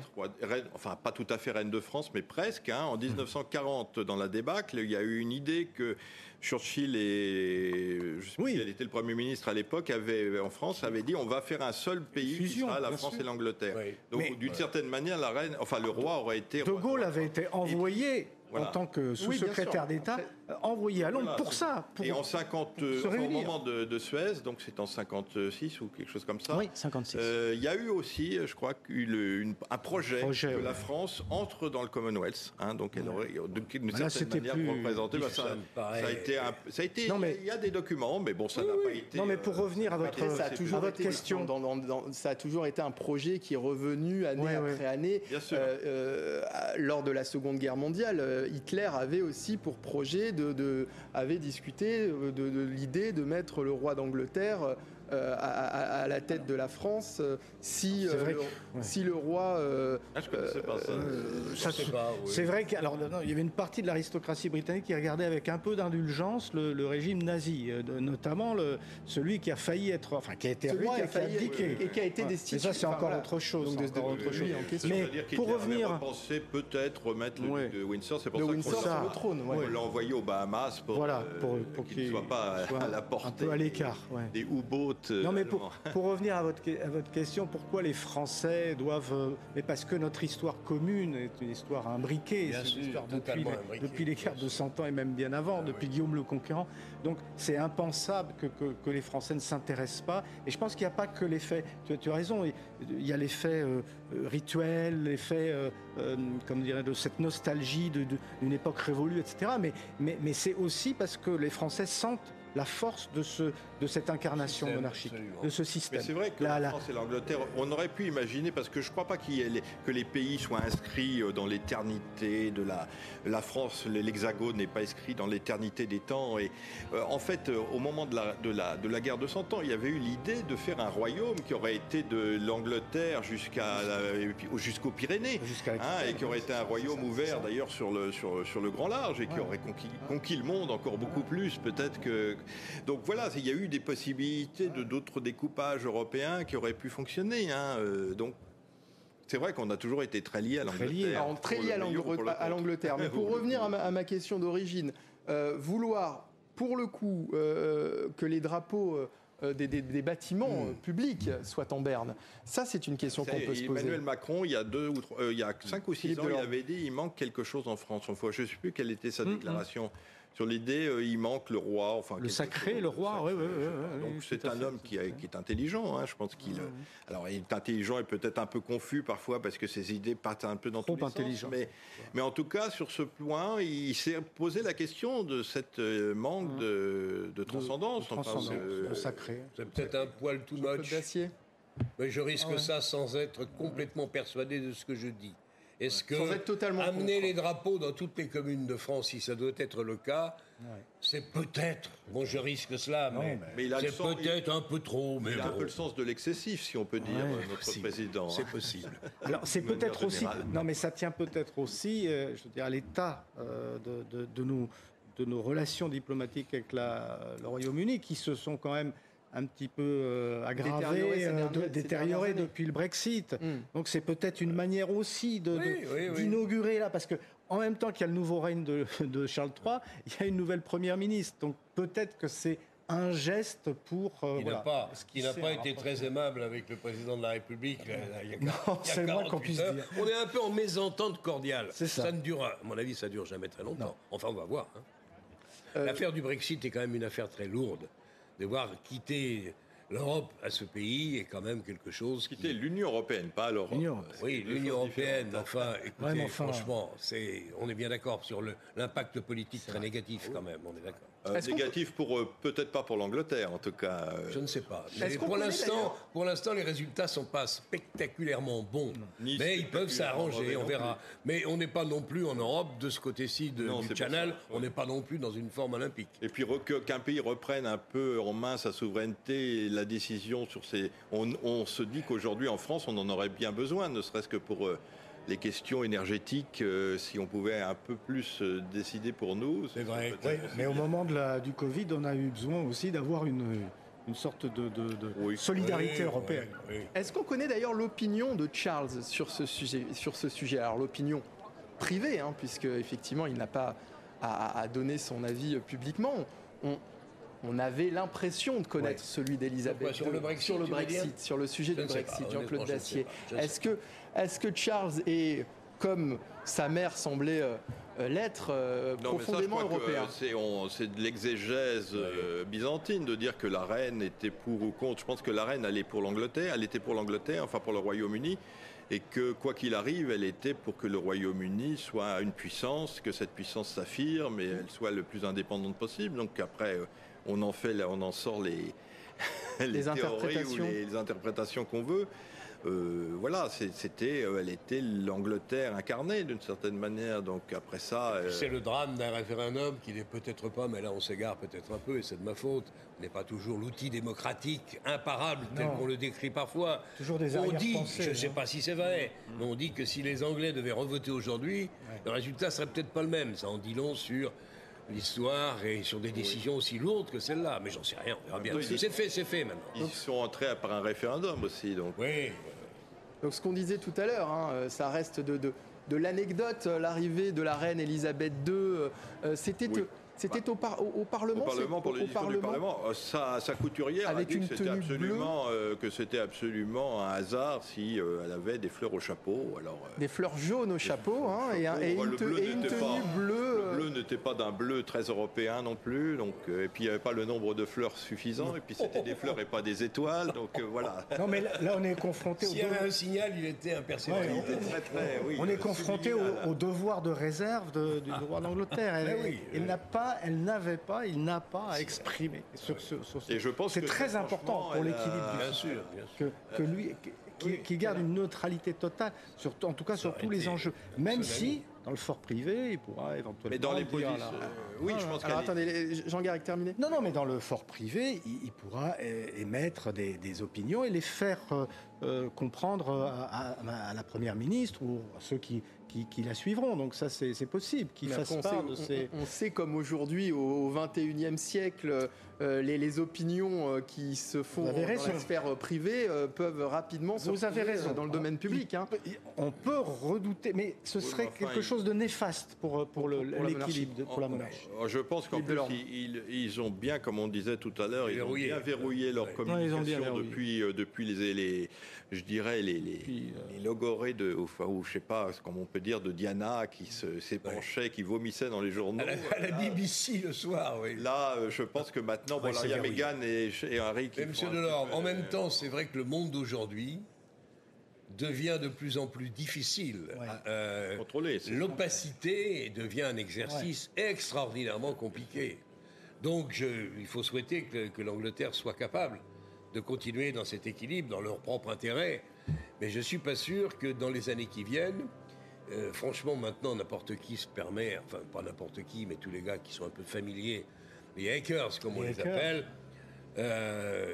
enfin, pas tout à fait reine de France, mais presque. Hein. En 1940, dans la débâcle, il y a eu une idée que Churchill et je sais oui. était le Premier ministre à l'époque, avait en France avait dit on va faire un seul pays qui sera la France et l'Angleterre. Donc d'une certaine manière, la reine, enfin le roi aurait été. De Gaulle avait été envoyé en tant que sous-secrétaire d'État, envoyé à Londres pour ça. et en 50, au moment de, Suez, donc c'est en 56 ou quelque chose comme ça. Oui, 56. Euh, il y a eu aussi, je crois, une, un projet, que la France entre dans le Commonwealth. Hein, donc elle aurait, d'une certaine manière, plus. Bah, ça, ça, a été, ça a été. il y a des documents, mais bon, ça n'a pas été. Non, mais pour revenir à votre, ça a toujours votre question, ça a toujours été un projet qui est revenu année après année. Bien sûr. Euh, euh, lors de la Seconde Guerre mondiale Hitler avait aussi pour projet de, avait discuté de, l'idée de mettre le roi d'Angleterre à, la tête de la France si, si le roi. Ah, je connaissais pas ça. C'est vrai qu'il y avait une partie de l'aristocratie britannique qui regardait avec un peu d'indulgence le, régime nazi, notamment le, celui qui a failli être, enfin qui a été roi et, qui a et qui a été destitué. Mais ça c'est encore autre chose. encore autre chose. Mais pour revenir, pensé peut-être remettre le de Windsor, c'est pour ça qu'on sur le trône. On l'a envoyé aux Bahamas pour, voilà, pour, pour qu'il ne soit pas à la portée. À l'écart. Des U-boats. Non mais pour, pour, revenir à votre, à votre question, pourquoi les Français doivent, euh, mais parce que notre histoire commune est une histoire imbriquée, c'est une histoire depuis, depuis les guerres de 100 ans et même bien avant, ah depuis Guillaume le Conquérant. Donc c'est impensable que, que, les Français ne s'intéressent pas. Et je pense qu'il n'y a pas que l'effet. Tu, tu, as raison. Il y a l'effet euh, euh, rituel, l'effet, euh, comme dirait, de cette nostalgie d'une époque révolue, etc. Mais, mais, mais c'est aussi parce que les Français sentent la force de, ce, de cette incarnation monarchique, de ce système. c'est vrai que la, France et l'Angleterre, on aurait pu imaginer, parce que je ne crois pas qu'il que les pays soient inscrits euh, dans l'éternité de la, la France, l'Hexagone n'est pas inscrit dans l'éternité des temps. Et euh, en fait, euh, au moment de la, de, la, de la guerre de Cent Ans, il y avait eu l'idée de faire un royaume qui aurait été de l'Angleterre jusqu'à jusqu'aux Pyrénées, hein, et qui aurait été un royaume ouvert d'ailleurs sur le, sur, sur le grand large et qui aurait conquis, conquis le monde encore beaucoup plus peut-être que, donc voilà, il y a eu des possibilités de d'autres découpages européens qui auraient pu fonctionner. Hein, euh, donc c'est vrai qu'on a toujours été très liés à l'Angleterre. Très liés, à l'Angleterre. Mais pour revenir à ma, question d'origine, euh, vouloir, pour le coup, euh, que les drapeaux des, bâtiments hmm. publics soient en berne, ça, c'est une question qu'on peut se poser. Emmanuel Macron, il y a deux ou trois, il y a cinq ou six ans, il avait dit il manque quelque chose en France. Je ne sais plus quelle était sa hmm, hmm. déclaration sur l'idée, euh, il manque le roi. Enfin, le sacré, le roi, oui, oui, oui. Donc c'est un homme qui, est intelligent, hein, je pense qu'il. Alors il est intelligent et peut-être un peu confus parfois parce que ses idées partent un peu dans tous les intelligent. mais, mais en tout cas, sur ce point, il s'est posé la question de cette euh, manque de, transcendance. De, sacré. C'est peut-être un poil tout much. Mais je risque ah ça sans être complètement persuadé de ce que je dis. Est-ce que amener les drapeaux dans toutes les communes de France, si ça doit être le cas, c'est peut-être, bon je risque cela, mais, c'est peut-être un peu trop. Mais il a un peu le sens de l'excessif, si on peut dire, notre président. C'est possible. Alors c'est peut-être aussi, non mais ça tient peut-être aussi, euh, je veux dire, à l'état euh, de, de, nos, de nos relations diplomatiques avec la, le Royaume-Uni, qui se sont quand même un petit peu euh, aggravé, détérioré, euh, depuis le Brexit. Hmm. Donc c'est peut-être une manière aussi d'inaugurer là, parce que en même temps qu'il y a le nouveau règne de, Charles III, il y a une nouvelle première ministre. Donc peut-être que c'est un geste pour. Euh, il n'a pas, pas été très aimable avec le président de la République. il y a, non, c'est moins qu'on puisse dire. On est un peu en mésentente cordiale. Ça. ça. ne dure, à mon avis, ça dure jamais très longtemps. Enfin, on va voir. Hein. L'affaire du Brexit est quand même une affaire très lourde devoir quitter l'Europe à ce pays est quand même quelque chose. Quitter l'Union européenne, pas l'Europe. Oui, l'Union européenne. Enfin, écoutez, franchement, c'est, on est bien d'accord sur l'impact politique très négatif quand même. On est d'accord. Euh, négatif pour euh, peut-être pas pour l'Angleterre en tout cas. Euh. Je ne sais pas. Mais pour l'instant, pour l'instant, les résultats sont pas spectaculairement bons. mais ils peuvent s'arranger, on verra. Mais on n'est pas non plus en Europe de ce côté-ci du Channel. On n'est pas non plus dans une forme olympique. Et puis qu'un pays reprenne un peu en main sa souveraineté, la décision sur ces. On, on se dit qu'aujourd'hui en France, on en aurait bien besoin, ne serait-ce que pour les questions énergétiques, euh, si on pouvait un peu plus euh, décider pour nous. C'est vrai. mais au moment de la, du Covid, on a eu besoin aussi d'avoir une, une sorte de, solidarité européenne. Est-ce qu'on connaît d'ailleurs l'opinion de Charles sur ce sujet, sur ce sujet? Alors l'opinion privée, hein, puisque effectivement il n'a pas à, donner son avis publiquement. On, on avait l'impression de connaître celui d'Elisabeth sur le Brexit, sur le Brexit, sur le sujet du Brexit, Jean-Claude Dacier. Est-ce que, est que Charles est comme sa mère semblait euh, euh, l'être euh, profondément européen. C'est de l'exégèse byzantine de dire que la reine était pour ou contre. Je pense que la reine allait pour l'Angleterre, elle était pour l'Angleterre, enfin pour le Royaume-Uni, et que quoi qu'il arrive, elle était pour que le Royaume-Uni soit une puissance, que cette puissance s'affirme et elle soit le plus indépendante possible. Donc après, on en fait, on en sort les, les, interprétations. les, interprétations qu'on veut. Voilà, c'était, elle était l'Angleterre incarnée d'une certaine manière. Donc après ça, c'est le drame d'un référendum qui n'est peut-être pas, mais là on s'égare peut-être un peu et c'est de ma faute, n'est pas toujours l'outil démocratique imparable tel qu'on le décrit parfois. Toujours des On dit, je ne sais pas si c'est vrai, mais on dit que si les Anglais devaient revoter aujourd'hui, le résultat serait peut-être pas le même. Ça en dit long sur l'histoire et sur des décisions aussi lourdes que celle-là. Mais j'en sais rien, on verra bien. C'est fait, c'est fait maintenant. Ils sont entrés par un référendum aussi, donc. Oui. Donc ce qu'on disait tout à l'heure, hein, euh, ça reste de, de, de l'anecdote, euh, l'arrivée de la reine Elisabeth II. Euh, c'était c'était au, au, Parlement. Au Parlement pour les du Parlement. Sa, sa couturière Avec a dit que c'était absolument, euh, que c'était absolument un hasard si euh, elle avait des fleurs au chapeau. Alors euh, des fleurs jaunes au chapeau, hein, et, un, et, une, tenue bleue. Le bleu n'était pas d'un bleu très européen non plus, donc et puis il n'y avait pas le nombre de fleurs suffisant, et puis c'était des fleurs et pas des étoiles, donc voilà. Non mais là, on est confronté. S'il y avait un signal, il était imperceptible. on est confronté au, devoir de réserve du ah. roi d'Angleterre. Elle, elle n'a pas elle n'avait pas, il n'a pas à exprimer sur ce. Et je pense c'est très important pour l'équilibre bien sûr, que, que lui qui, garde une neutralité totale, sur, en tout cas sur tous les enjeux, même si dans le fort privé, il pourra éventuellement. Mais dans les positions. Euh, oui, je pense Alors attendez, Jean-Garry, terminé. Non, non, mais dans le fort privé, il, pourra émettre des, opinions et les faire euh, euh, comprendre à, à, la première ministre ou à ceux qui, qui, la suivront. Donc ça, c'est possible qu'ils fassent part de ces... On, sait comme aujourd'hui, au XXIe siècle, euh, les, opinions euh, qui se font dans la sphère euh, privée peuvent rapidement se Vous avez raison. dans le domaine public. Hein. On peut redouter, mais ce serait quelque chose de néfaste pour, pour l'équilibre, pour, la monarchie. Je pense qu'en plus, ils, ont bien, comme on disait tout à l'heure, ils ont bien verrouillé leur communication depuis, depuis les, je dirais, les, les, logorées de, enfin, ou je sais pas comment on peut dire, de Diana qui s'épanchait, qui vomissait dans les journaux. À la, BBC le soir, oui. Là, je pense que maintenant, non, voilà, il y a Meghan et, Harry qui. Mais Monsieur Delors, en même temps, c'est vrai que le monde d'aujourd'hui devient de plus en plus difficile. Euh, Contrôler. L'opacité devient un exercice extraordinairement compliqué. Donc, il faut souhaiter que, l'Angleterre soit capable de continuer dans cet équilibre, dans leur propre intérêt. Mais je ne suis pas sûr que dans les années qui viennent, euh, franchement, maintenant, n'importe qui se permet, enfin, pas n'importe qui, mais tous les gars qui sont un peu familiers les hackers, comme on les appelle, euh,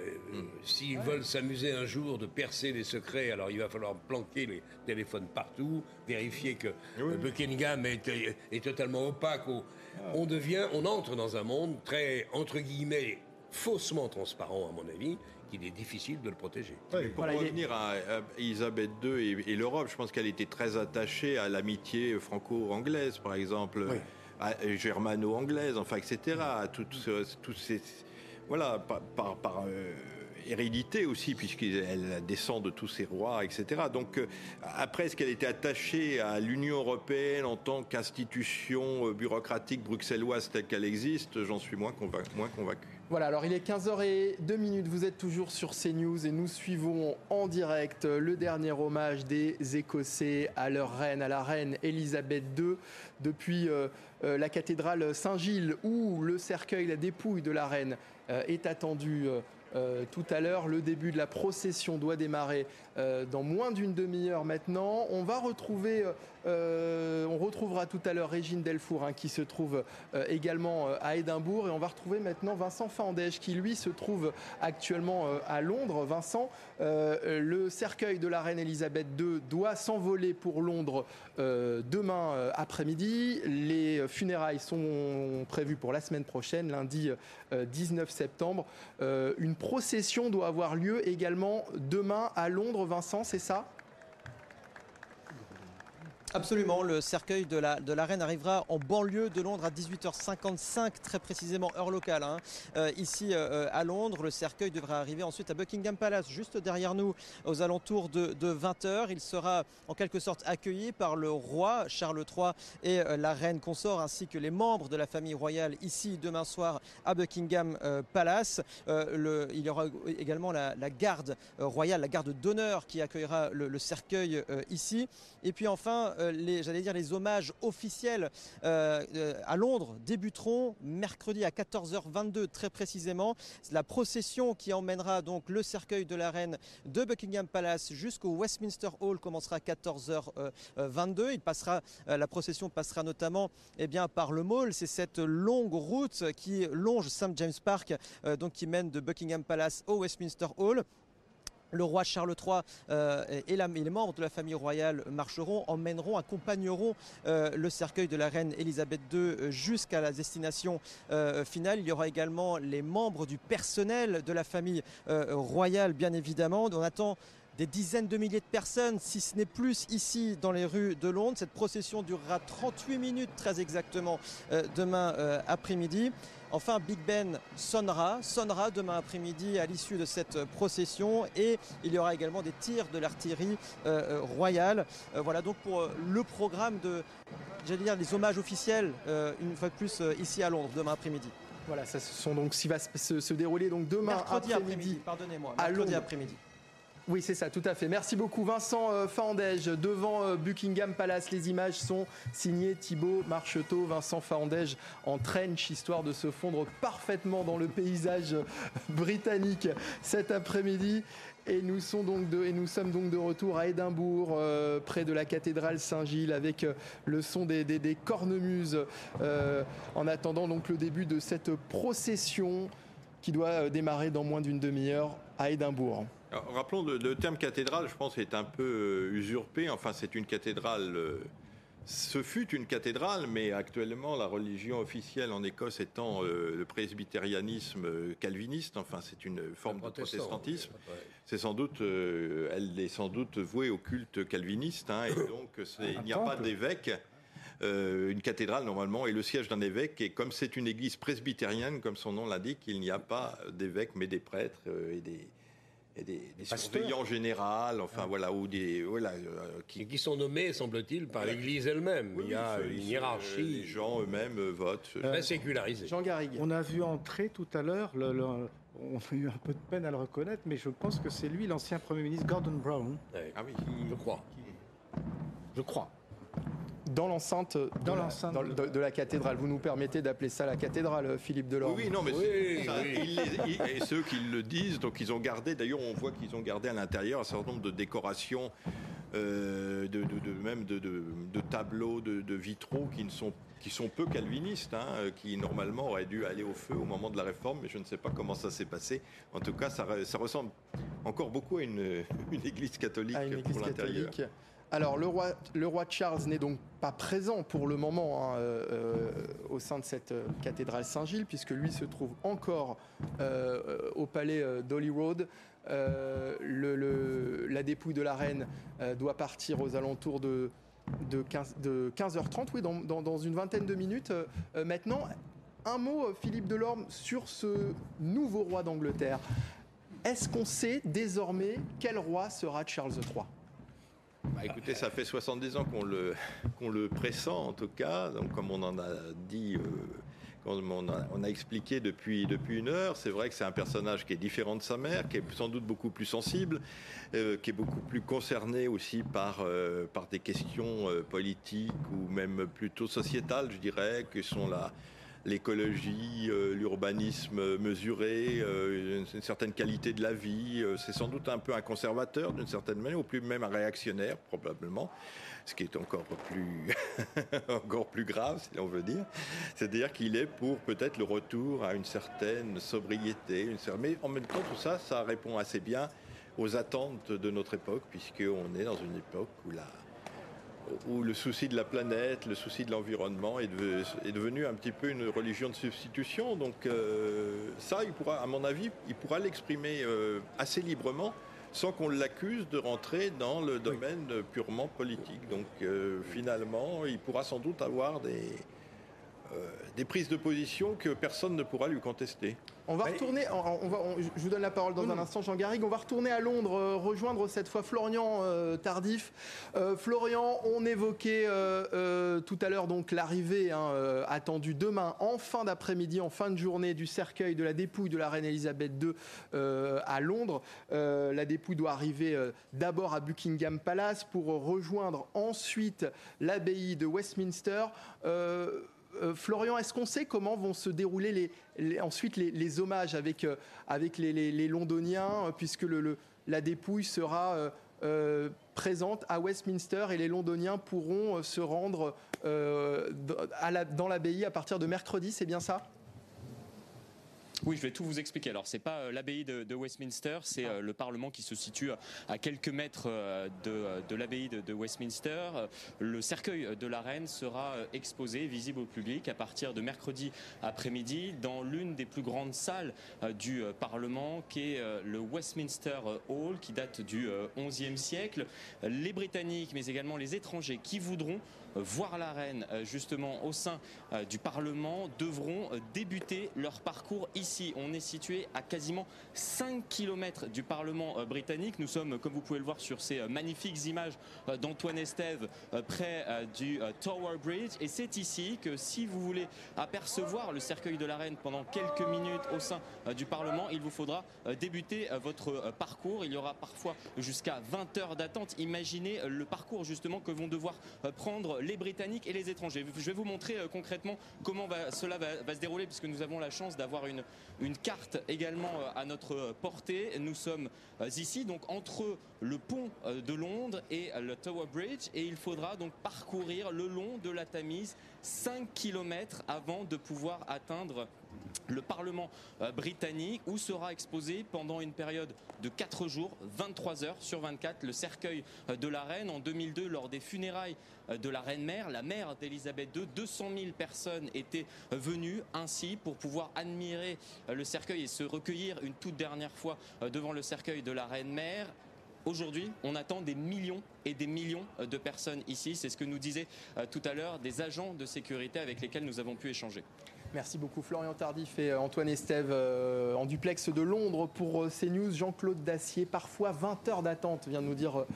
s'ils veulent s'amuser un jour de percer les secrets, alors il va falloir planquer les téléphones partout, vérifier que Buckingham est, totalement opaque. On devient, on entre dans un monde très, entre guillemets, faussement transparent, à mon avis, qu'il est difficile de le protéger. pour revenir à, Elisabeth II et, l'Europe, je pense qu'elle était très attachée à l'amitié franco-anglaise, par exemple. Euh, germano-anglaise, enfin, etc. Toutes, ces, voilà, par, par, euh, hérédité aussi, puisqu'elle descend de tous ces rois, etc. Donc, euh, après, est-ce qu'elle était attachée à l'Union européenne en tant qu'institution bureaucratique bruxelloise telle qu'elle existe? J'en suis moins, moins convaincu. Voilà, alors il est 15h02 minutes, vous êtes toujours sur CNews et nous suivons en direct le dernier hommage des Écossais à leur reine, à la reine Elisabeth II, depuis euh, euh, la cathédrale Saint-Gilles où le cercueil, la dépouille de la reine euh, est attendu. tout à l'heure. Le début de la procession doit démarrer dans moins d'une demi-heure maintenant. On va retrouver euh, on retrouvera tout à l'heure Régine Delfour hein, qui se trouve euh, également euh, à Édimbourg et on va retrouver maintenant Vincent Fandège qui lui se trouve actuellement à Londres. Vincent, le cercueil de la reine Elisabeth II doit s'envoler pour Londres demain après-midi. Les funérailles sont prévues pour la semaine prochaine, lundi 19 septembre. une procession doit avoir lieu également demain à Londres, Vincent, c'est ça? Absolument, le cercueil de la, de la reine arrivera en banlieue de Londres à 18h55, très précisément heure locale. Hein. Euh, ici euh, à Londres, le cercueil devra arriver ensuite à Buckingham Palace, juste derrière nous, aux alentours de, 20h. Il sera en quelque sorte accueilli par le roi Charles III et euh, la reine consort, ainsi que les membres de la famille royale ici demain soir à Buckingham Palace. Il y aura également la, garde royale, la garde d'honneur qui accueillera le, le cercueil ici. Et puis enfin, les, j'allais dire, les hommages officiels à Londres débuteront mercredi à 14h22 très précisément. La procession qui emmènera donc le cercueil de la reine de Buckingham Palace jusqu'au Westminster Hall commencera à 14h22. Il passera, la procession passera notamment eh bien, par le Mall. C'est cette longue route qui longe St. James Park, donc qui mène de Buckingham Palace au Westminster Hall. Le roi Charles III euh, et, les membres de la famille royale marcheront, emmèneront, accompagneront euh, le cercueil de la reine Elisabeth II euh, jusqu'à la destination finale. Il y aura également les membres du personnel de la famille royale, bien évidemment. Des dizaines de milliers de personnes, si ce n'est plus, ici dans les rues de Londres. Cette procession durera 38 minutes très exactement demain après-midi. Enfin, Big Ben sonnera, sonnera demain après-midi à l'issue de cette procession et il y aura également des tirs de l'artillerie euh, euh, royale. Euh, voilà donc pour le programme de, j'allais dire, les hommages officiels, une fois de plus ici à Londres, demain après-midi. Voilà, ça sont donc, ce qui va se, dérouler donc demain après-midi. Après pardonnez-moi, mercredi après-midi. Oui, c'est ça, tout à fait. Merci beaucoup Vincent euh, Faandège. Devant euh, Buckingham Palace, les images sont signées Thibaut Marcheteau, Vincent Faandège en trench, histoire de se fondre parfaitement dans le paysage euh, britannique cet après-midi. Et nous, sommes donc de, retour à Édimbourg, près de la cathédrale Saint-Gilles, avec le son des, cornemuses, en attendant donc le début de cette procession qui doit démarrer dans moins d'une demi-heure à Édimbourg rappelons, le, le, terme cathédrale, je pense, est un peu euh, usurpé. Enfin, c'est une cathédrale. Euh, ce fut une cathédrale, mais actuellement, la religion officielle en Écosse étant euh, le presbytérianisme calviniste, enfin, c'est une forme de protestantisme. C'est sans doute, elle est sans doute vouée au culte calviniste, hein, et donc il n'y a pas d'évêque. une cathédrale normalement est le siège d'un évêque et comme c'est une église presbytérienne, comme son nom l'indique, il n'y a pas d'évêque mais des prêtres et des, des, des surveillants général, enfin voilà, ou des voilà, euh, qui... qui... sont nommés, semble-t-il, par l'Église elle-même. Il y a une hiérarchie. Les gens eux-mêmes votent. Euh, très sécularisé. Jean Garrigue. On a vu entrer tout à l'heure, on a eu un peu de peine à le reconnaître, mais je pense que c'est lui, l'ancien Premier ministre Gordon Brown. Ah oui, je crois. je crois dans l'enceinte de, de, la cathédrale. Vous nous permettez d'appeler ça la cathédrale, Philippe Delors Oui, non, mais et ceux qui le disent, donc ils ont gardé, d'ailleurs on voit qu'ils ont gardé à l'intérieur un certain nombre de décorations, euh, de, même de, tableaux, de, vitraux qui ne sont qui sont peu calvinistes, hein, qui normalement auraient dû aller au feu au moment de la réforme, mais je ne sais pas comment ça s'est passé. En tout cas, ça, ressemble encore beaucoup à une, église catholique pour l'intérieur. Alors, le roi, le Charles n'est donc pas présent pour le moment hein, euh, euh, au sein de cette euh, cathédrale Saint-Gilles, puisque lui se trouve encore au palais d'Holyrood. Le, la dépouille de la reine doit partir aux alentours de, de, 15, de 15h30, oui, dans, dans, une vingtaine de minutes. maintenant, un mot, Philippe Delorme, sur ce nouveau roi d'Angleterre. Est-ce qu'on sait désormais quel roi sera Charles III bah, écoutez, ça fait 70 ans qu'on le, pressent, en tout cas. Donc, comme on en a dit, euh, comme on a, expliqué depuis, une heure, c'est vrai que c'est un personnage qui est différent de sa mère, qui est sans doute beaucoup plus sensible, euh, qui est beaucoup plus concerné aussi par, euh, des questions politiques ou même plutôt sociétales, je dirais, que sont la l'écologie, euh, l'urbanisme mesuré, euh, une, certaine qualité de la vie. Euh, c'est sans doute un peu un conservateur d'une certaine manière, ou plus même un réactionnaire probablement, ce qui est encore plus, encore plus grave, si l'on veut dire. C'est-à-dire qu'il est pour peut-être le retour à une certaine sobriété, mais en même temps tout ça, ça répond assez bien aux attentes de notre époque, puisqu'on est dans une époque où la où le souci de la planète, le souci de l'environnement est, devenu un petit peu une religion de substitution. Donc euh, ça, il pourra, à mon avis, il pourra l'exprimer euh, assez librement sans qu'on l'accuse de rentrer dans le domaine purement politique. Donc euh, finalement, il pourra sans doute avoir des, des prises de position que personne ne pourra lui contester. On va retourner, on, va, je vous donne la parole dans un instant, Jean Garrigue. On va retourner à Londres, euh, rejoindre cette fois Florian euh, Tardif. Euh, Florian, on évoquait tout à l'heure donc l'arrivée hein, attendue demain en fin d'après-midi, en fin de journée du cercueil de la dépouille de la reine Elisabeth II à Londres. la dépouille doit arriver d'abord à Buckingham Palace pour rejoindre ensuite l'abbaye de Westminster. Euh, Florian, est-ce qu'on sait comment vont se dérouler ensuite les, hommages avec, euh, les, Londoniens, euh, puisque la dépouille sera présente à Westminster et les Londoniens pourront se rendre dans l'abbaye à partir de mercredi, c'est bien ça? Oui, je vais tout vous expliquer. Alors, c'est pas euh, l'abbaye de, Westminster, c'est euh, le Parlement qui se situe à quelques mètres euh, de, l'abbaye de, Westminster. Le cercueil de la reine sera exposé, visible au public, à partir de mercredi après-midi, dans l'une des plus grandes salles du Parlement, qui est le Westminster Hall, qui date du XIe siècle. Les Britanniques, mais également les étrangers qui voudront voir la reine justement au sein du Parlement devront débuter leur parcours ici. On est situé à quasiment 5 km du Parlement euh, britannique. Nous sommes, comme vous pouvez le voir sur ces euh, magnifiques images euh, d'Antoine Estève près du Tower Bridge. Et c'est ici que si vous voulez apercevoir le cercueil de la reine pendant quelques minutes au sein du Parlement, il vous faudra débuter votre parcours. Il y aura parfois jusqu'à 20 heures d'attente. Imaginez le parcours justement que vont devoir prendre les Britanniques et les étrangers. Je vais vous montrer concrètement comment cela va, se dérouler puisque nous avons la chance d'avoir une, une carte également euh, à notre portée. Nous sommes euh, ici, donc entre le pont euh, de Londres et le Tower Bridge, et il faudra donc parcourir le long de la Tamise 5 km avant de pouvoir atteindre le Parlement euh, britannique où sera exposé pendant une période de 4 jours, 23 heures sur 24, le cercueil euh, de la reine. En 2002, lors des funérailles euh, de la reine-mère, la mère d'Elisabeth II, 200 000 personnes étaient venues ainsi pour pouvoir admirer le cercueil et se recueillir une toute dernière fois devant le cercueil de la reine-mère. Aujourd'hui, on attend des millions et des millions de personnes ici. C'est ce que nous disaient tout à l'heure des agents de sécurité avec lesquels nous avons pu échanger. Merci beaucoup Florian Tardif et euh, Antoine Estève euh, en duplex de Londres pour euh, CNews. Jean-Claude Dacier, parfois 20 heures d'attente, vient de nous dire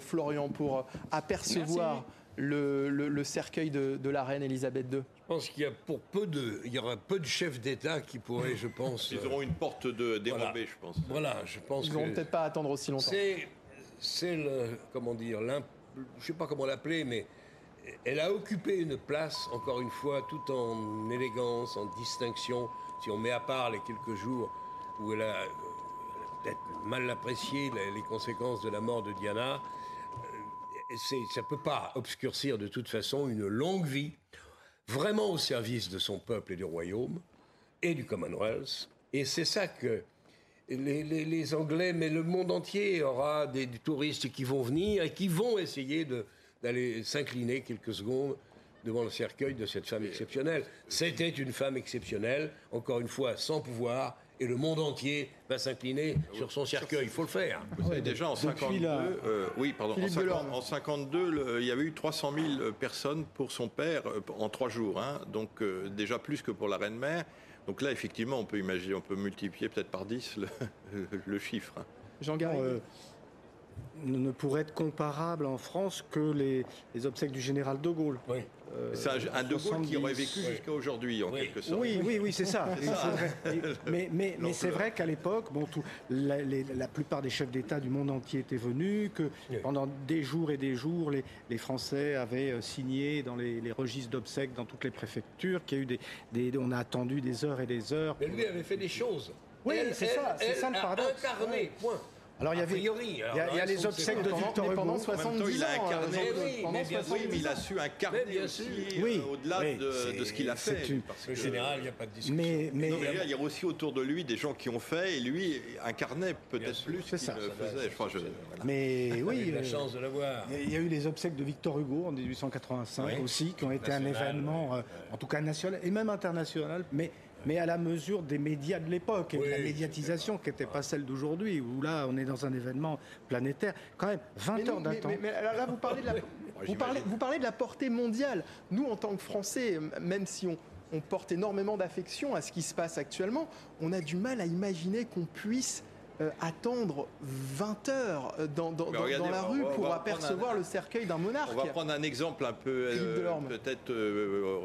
Florian, pour apercevoir le, cercueil de, la reine Elisabeth II. Je pense qu'il y a pour peu de, il y aura peu de chefs d'État qui pourraient, je pense. Ils auront une porte de dérobée, je pense. Voilà, je pense. Ils n'auront peut-être pas à attendre aussi longtemps. C'est, le, comment dire, je sais pas comment l'appeler, mais elle a occupé une place, encore une fois, tout en élégance, en distinction. Si on met à part les quelques jours où elle a euh, peut-être mal apprécié les conséquences de la mort de Diana, euh, ça ne peut pas obscurcir de toute façon une longue vie, vraiment au service de son peuple et du royaume, et du Commonwealth. Et c'est ça que les, Anglais, mais le monde entier aura des touristes qui vont venir et qui vont essayer de, d'aller s'incliner quelques secondes devant le cercueil de cette femme exceptionnelle. C'était une femme exceptionnelle, encore une fois, sans pouvoir, et le monde entier va s'incliner sur son cercueil. Il faut le faire. Vous savez, déjà en 52, euh, oui, pardon, en, 52, il y avait eu 300 000 personnes pour son père euh, en trois jours, hein. donc euh, déjà plus que pour la reine mère. Donc là, effectivement, on peut imaginer, on peut multiplier peut-être par 10 le, chiffre. Hein. Jean ne pourrait être comparable en France que les, obsèques du général de Gaulle. Oui. Euh, un, De Gaulle qui aurait vécu jusqu'à aujourd'hui, en quelque sorte. Oui, oui, oui, c'est ça. mais, mais, mais c'est vrai qu'à l'époque, bon, tout, la, plupart des chefs d'État du monde entier étaient venus, que pendant des jours et des jours, les, les Français avaient euh, signé dans les, registres d'obsèques dans toutes les préfectures, qu'il y a eu des, des, on a attendu des heures et des heures. Mais lui avait fait des choses. Oui, c'est ça, c'est ça le paradoxe. Incarné, point. Alors il y avait, il y a, les obsèques de Victor Hugo. Pendant 70 ans, il a incarné, mais il a su incarner aussi au-delà de, ce qu'il a fait. Parce que général, il n'y a pas de discussion. Mais, mais, il y a aussi autour de lui des gens qui ont fait et lui incarnait peut-être plus qu'il faisait. Mais oui, la chance de l'avoir. Il y a eu les obsèques de Victor Hugo en 1885 aussi, qui ont été un événement, euh, en tout cas national et même international, mais mais à la mesure des médias de l'époque et de la médiatisation qui n'était pas celle d'aujourd'hui, où là, on est dans un événement planétaire. Quand même, 20 heures d'attente. Mais, là, vous parlez, de la, vous, parlez, vous parlez de la portée mondiale. Nous, en tant que Français, même si on, on porte énormément d'affection à ce qui se passe actuellement. On a du mal à imaginer qu'on puisse euh, attendre 20 heures euh, dans, dans, la rue pour apercevoir le cercueil d'un monarque. On va prendre un exemple un peu euh, peut-être euh,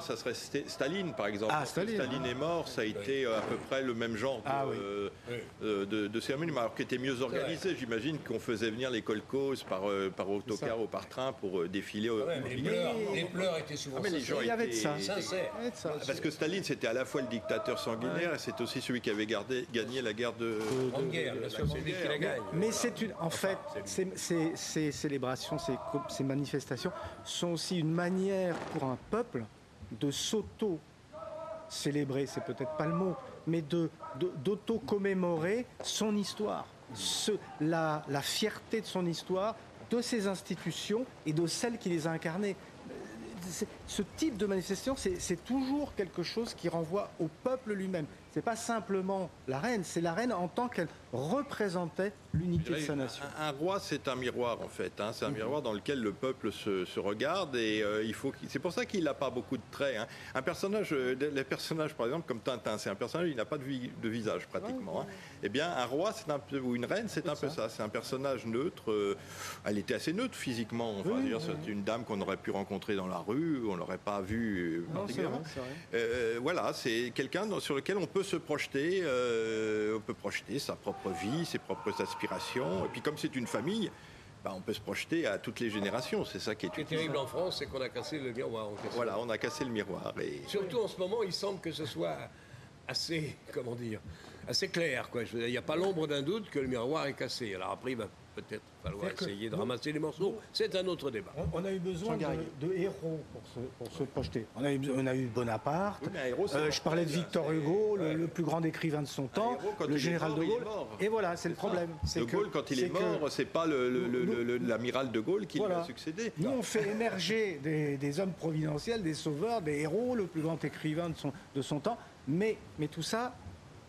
ça serait Staline par exemple. Ah, Staline. est mort, ça a été à peu près le même genre ah de, cérémonie, mais alors qui était mieux organisé. J'imagine qu'on faisait venir les colcos par, par autocar ou par train pour défiler. les, pleurs, étaient souvent ah, mais les gens Il y avait de ça. Parce que Staline, c'était à la fois le dictateur sanguinaire et c'est aussi celui qui avait gardé, gagné la guerre de, mais c'est une, en fait, ces, célébrations, ces, manifestations sont aussi une manière pour un peuple de s'auto-célébrer, c'est peut-être pas le mot, mais de, d'auto-commémorer son histoire, ce, la, la fierté de son histoire, de ses institutions et de celles qui les a incarnées. Ce type de manifestation, c'est toujours quelque chose qui renvoie au peuple lui-même c'est pas simplement la reine, c'est la reine en tant qu'elle représentait l'unité de sa nation. Un, roi, c'est un miroir en fait. Hein. c'est un miroir dans lequel le peuple se, regarde et euh, il faut. C'est pour ça qu'il n'a pas beaucoup de traits. Hein. Un personnage, euh, les personnages par exemple comme Tintin, c'est un personnage, il n'a pas de, de, visage pratiquement. Hein. Eh bien, un roi, c'est un peu ou une reine, c'est un peu ça. C'est un personnage neutre. Euh, elle était assez neutre physiquement. Enfin, c'est une dame qu'on aurait pu rencontrer dans la rue, on l'aurait pas vue particulièrement. voilà, c'est quelqu'un sur lequel on peut se projeter, euh, on peut projeter sa propre vie, ses propres aspirations. Et puis comme c'est une famille, bah, on peut se projeter à toutes les générations. C'est ça qui est, Ce terrible en France, c'est qu'on a cassé le miroir. Voilà, on a cassé le miroir. Et... Surtout en ce moment, il semble que ce soit assez, comment dire, assez clair. Quoi. il n'y a pas l'ombre d'un doute que le miroir est cassé. Alors après, il va peut-être falloir essayer de ramasser les morceaux. C'est un autre débat. On, a eu besoin de, héros pour se, projeter. On a eu, on a eu Bonaparte. Euh, je parlais de Victor Hugo, le, plus grand écrivain de son temps, le général de Gaulle. Et voilà, c'est le problème. De Gaulle, quand il est, mort, c'est pas l'amiral de Gaulle qui lui a succédé. Nous, on fait émerger des, hommes providentiels, des sauveurs, des héros, le plus grand écrivain de son, de son temps. Mais, mais tout ça,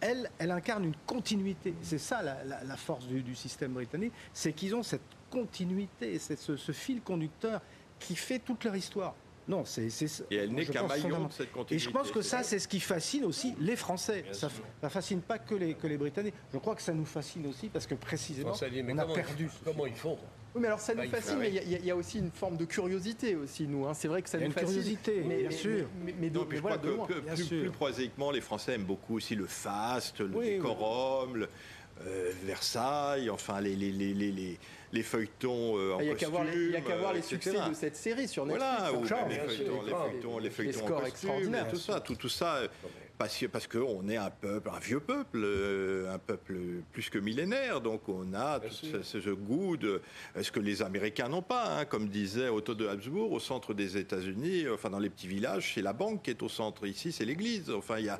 elle, elle incarne une continuité. C'est ça la, force du, système britannique, c'est qu'ils ont cette continuité, ce, ce fil conducteur qui fait toute leur histoire. Non, c'est Et elle n'est qu'un maillon de cette continuité. Et je pense que ça, c'est ce qui fascine aussi les Français. ça ne fascine pas que les, que les Britanniques. Je crois que ça nous fascine aussi parce que précisément, on a perdu. comment ils font? Oui, mais alors ça nous bah, fascine, mais il y, a aussi une forme de curiosité aussi, nous. Hein. C'est vrai que ça nous fascine. curiosité, mais, bien sûr. Mais, mais, de, je crois que plus, prosaïquement, les Français aiment beaucoup aussi le faste, le décorum, euh, Versailles, enfin les, les, les, les les feuilletons euh, en Il n'y a qu'à voir, les, succès de cette série sur Netflix. Voilà, les, feuilletons, les feuilletons, les feuilletons, scores extraordinaires. Tout ça, tout, tout ça, parce, parce qu'on est un peuple, un vieux peuple, euh, un peuple plus que millénaire, donc on a tout ce, goût de ce que les Américains n'ont pas, hein, comme disait Otto de Habsbourg, au centre des États-Unis, enfin dans les petits villages, c'est la banque qui est au centre. Ici, c'est l'Église. Enfin, il y a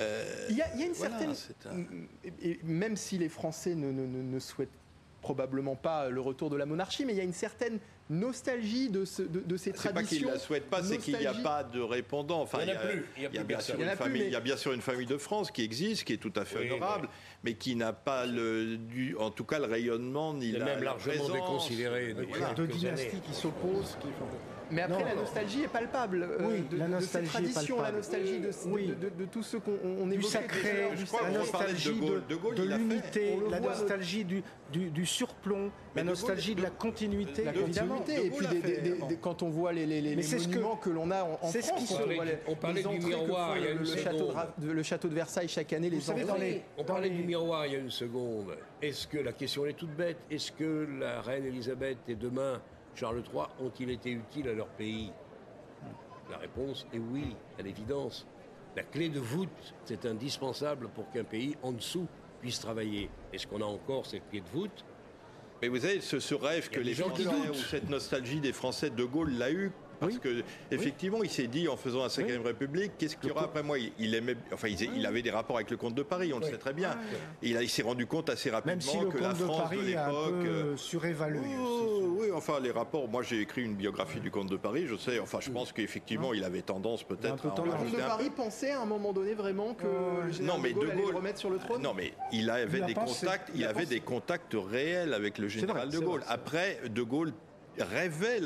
euh, il, y a, une certaine. Et même si les Français ne, ne, ne souhaitent probablement pas le retour de la monarchie, mais il y a une certaine nostalgie de, ce, de, ces traditions. C'est pas qu'ils ne la souhaitent pas, c'est qu'il n'y a pas de répondant. Enfin, il y, a, plus. Il y a, bien, sûr une famille, il y a bien sûr une famille de France qui existe, qui est tout à fait honorable, mais... qui n'a pas, le, du, en tout cas, le rayonnement ni la même largement déconsidéré. De, de dynasties qui s'opposent, qui. Mais après, la nostalgie est palpable. Euh, oui, de, la nostalgie de ces la nostalgie de, oui. de, tout ce qu'on évoquait. Du sacré, la nostalgie de, l'unité, la nostalgie du, du, surplomb, la nostalgie de la continuité. La continuité. Et puis, quand on voit les, les, monuments que, l'on a en, France, on parlait du miroir il y a une seconde. Le château de Versailles, chaque année, les On parlait du miroir il y a une seconde. Est-ce que, la question est toute bête, est-ce que la reine Elisabeth et demain Charles III ont-ils été utiles à leur pays? La réponse est oui, à l'évidence. La clé de voûte, c'est indispensable pour qu'un pays en dessous puisse travailler. Est-ce qu'on a encore cette clé de voûte? Mais vous savez, ce, rêve que les gens qui ou cette nostalgie des Français, De Gaulle l'a eu parce que effectivement, il s'est dit en faisant la 5 République, qu'est-ce qu'il y aura après moi? Il, aimait, enfin, il, avait des rapports avec le comte de Paris, on le sait très bien. Il, il s'est rendu compte assez rapidement que la France de, l'époque euh, surévalué. Oh, oui, enfin les rapports. Moi, j'ai écrit une biographie du comte de Paris. Je sais. Enfin, je pense qu'effectivement, il avait tendance peut-être. Le comte de Paris pensait à un moment donné vraiment que le général non, mais de Gaulle, allait remettre sur le trône? Non, mais il avait des contacts. Il, avait des contacts réels avec le général de Gaulle. Après, de Gaulle rêvait,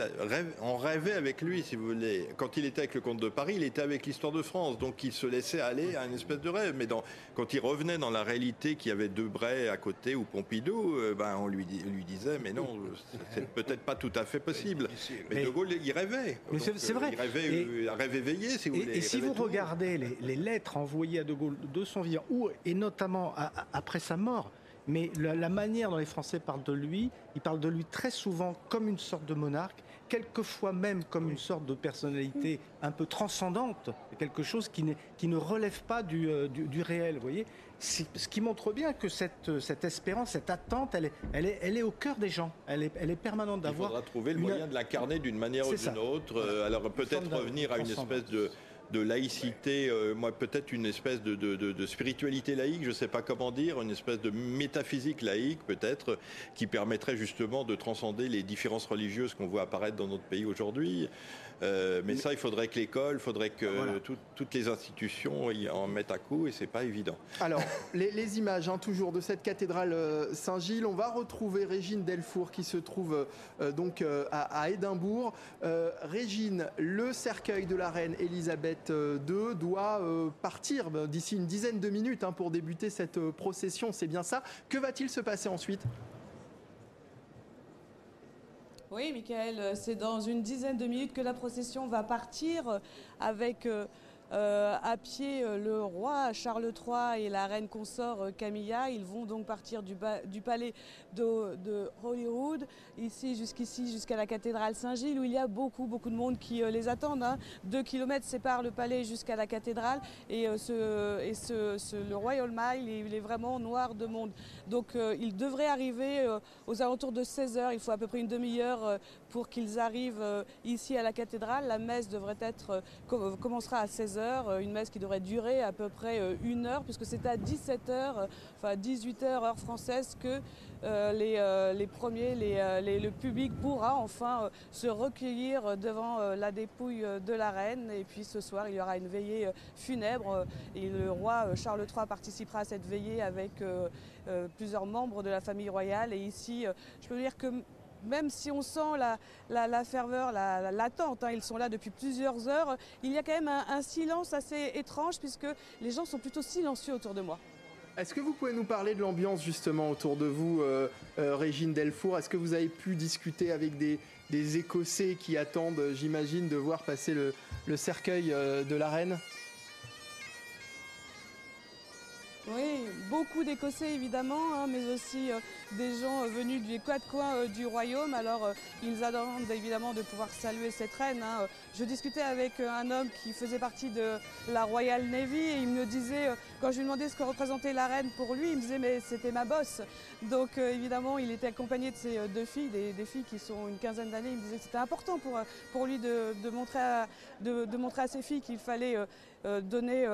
on rêvait avec lui, si vous voulez. Quand il était avec le comte de Paris, il était avec l'histoire de France, donc il se laissait aller à une espèce de rêve. Mais quand il revenait dans la réalité qu'il y avait Debray à côté ou Pompidou, euh, ben, on lui, lui disait, mais non, c'est peut-être pas tout à fait possible. Mais, De Gaulle, il rêvait. c'est vrai. Il rêvait, et, un rêve éveillé, si vous voulez. Et si vous regardez les, lettres envoyées à De Gaulle de son vivant, et notamment après sa mort, mais la, manière dont les Français parlent de lui, ils parlent de lui très souvent comme une sorte de monarque, quelquefois même comme une sorte de personnalité un peu transcendante, quelque chose qui, qui ne relève pas du, euh, réel, vous voyez ce qui montre bien que cette, cette espérance, cette attente, elle est, elle est, elle est au cœur des gens. Elle est, elle est permanente d'avoir. Il faudra trouver le moyen de l'incarner d'une manière ou d'une autre. Euh, alors peut-être revenir à une espèce de, de laïcité, euh, moi peut-être une espèce de, spiritualité laïque, je ne sais pas comment dire, une espèce de métaphysique laïque peut-être, qui permettrait justement de transcender les différences religieuses qu'on voit apparaître dans notre pays aujourd'hui. Euh, mais ça, il faudrait que l'école, il faudrait que toutes les institutions y en mettent à coup et c'est pas évident. Alors, les, images, hein, toujours de cette cathédrale euh, Saint-Gilles, on va retrouver Régine Delfour qui se trouve euh, donc à, Édimbourg. Régine, le cercueil de la reine Elisabeth II doit partir d'ici une dizaine de minutes hein, pour débuter cette procession, c'est bien ça. Que va-t-il se passer ensuite? Oui, Michael, c'est dans une dizaine de minutes que la procession va partir avec euh, à pied euh, le roi Charles III et la reine consort euh, Camilla. Ils vont donc partir du, palais de, Holyrood, ici jusqu'ici, jusqu'à la cathédrale Saint-Gilles, où il y a beaucoup, beaucoup de monde qui les attendent. Hein. Deux kilomètres séparent le palais jusqu'à la cathédrale et, le Royal Mile, il est vraiment noir de monde. Donc il devrait arriver aux alentours de 16 heures. Il faut à peu près une demi-heure pour qu'ils arrivent ici à la cathédrale. La messe devrait être, commencera à 16 heures euh, une messe qui devrait durer à peu près euh, une heure, puisque c'est à 17h, euh, enfin 18h heure française, que les, premiers, le public pourra enfin se recueillir devant la dépouille de la reine. Et puis ce soir, il y aura une veillée funèbre et le roi Charles III participera à cette veillée avec plusieurs membres de la famille royale. Et ici, je peux dire que même si on sent la, ferveur, l'attente, hein, ils sont là depuis plusieurs heures, il y a quand même un, silence assez étrange puisque les gens sont plutôt silencieux autour de moi. Est-ce que vous pouvez nous parler de l'ambiance justement autour de vous, euh, euh, Régine Delfour? Est-ce que vous avez pu discuter avec des, Écossais qui attendent, j'imagine, de voir passer le, cercueil euh, de la reine oui, beaucoup d'Écossais évidemment, hein, mais aussi euh, des gens euh, venus des quatre coins euh, du royaume. Alors ils attendent évidemment de pouvoir saluer cette reine. Hein. Je discutais avec un homme qui faisait partie de la Royal Navy et il me disait, quand je lui demandais ce que représentait la reine pour lui, il me disait mais c'était ma bosse. Donc évidemment il était accompagné de ses deux filles, des, filles qui sont une quinzaine d'années. Il me disait que c'était important pour, pour lui de, montrer à, de, montrer à ses filles qu'il fallait donner,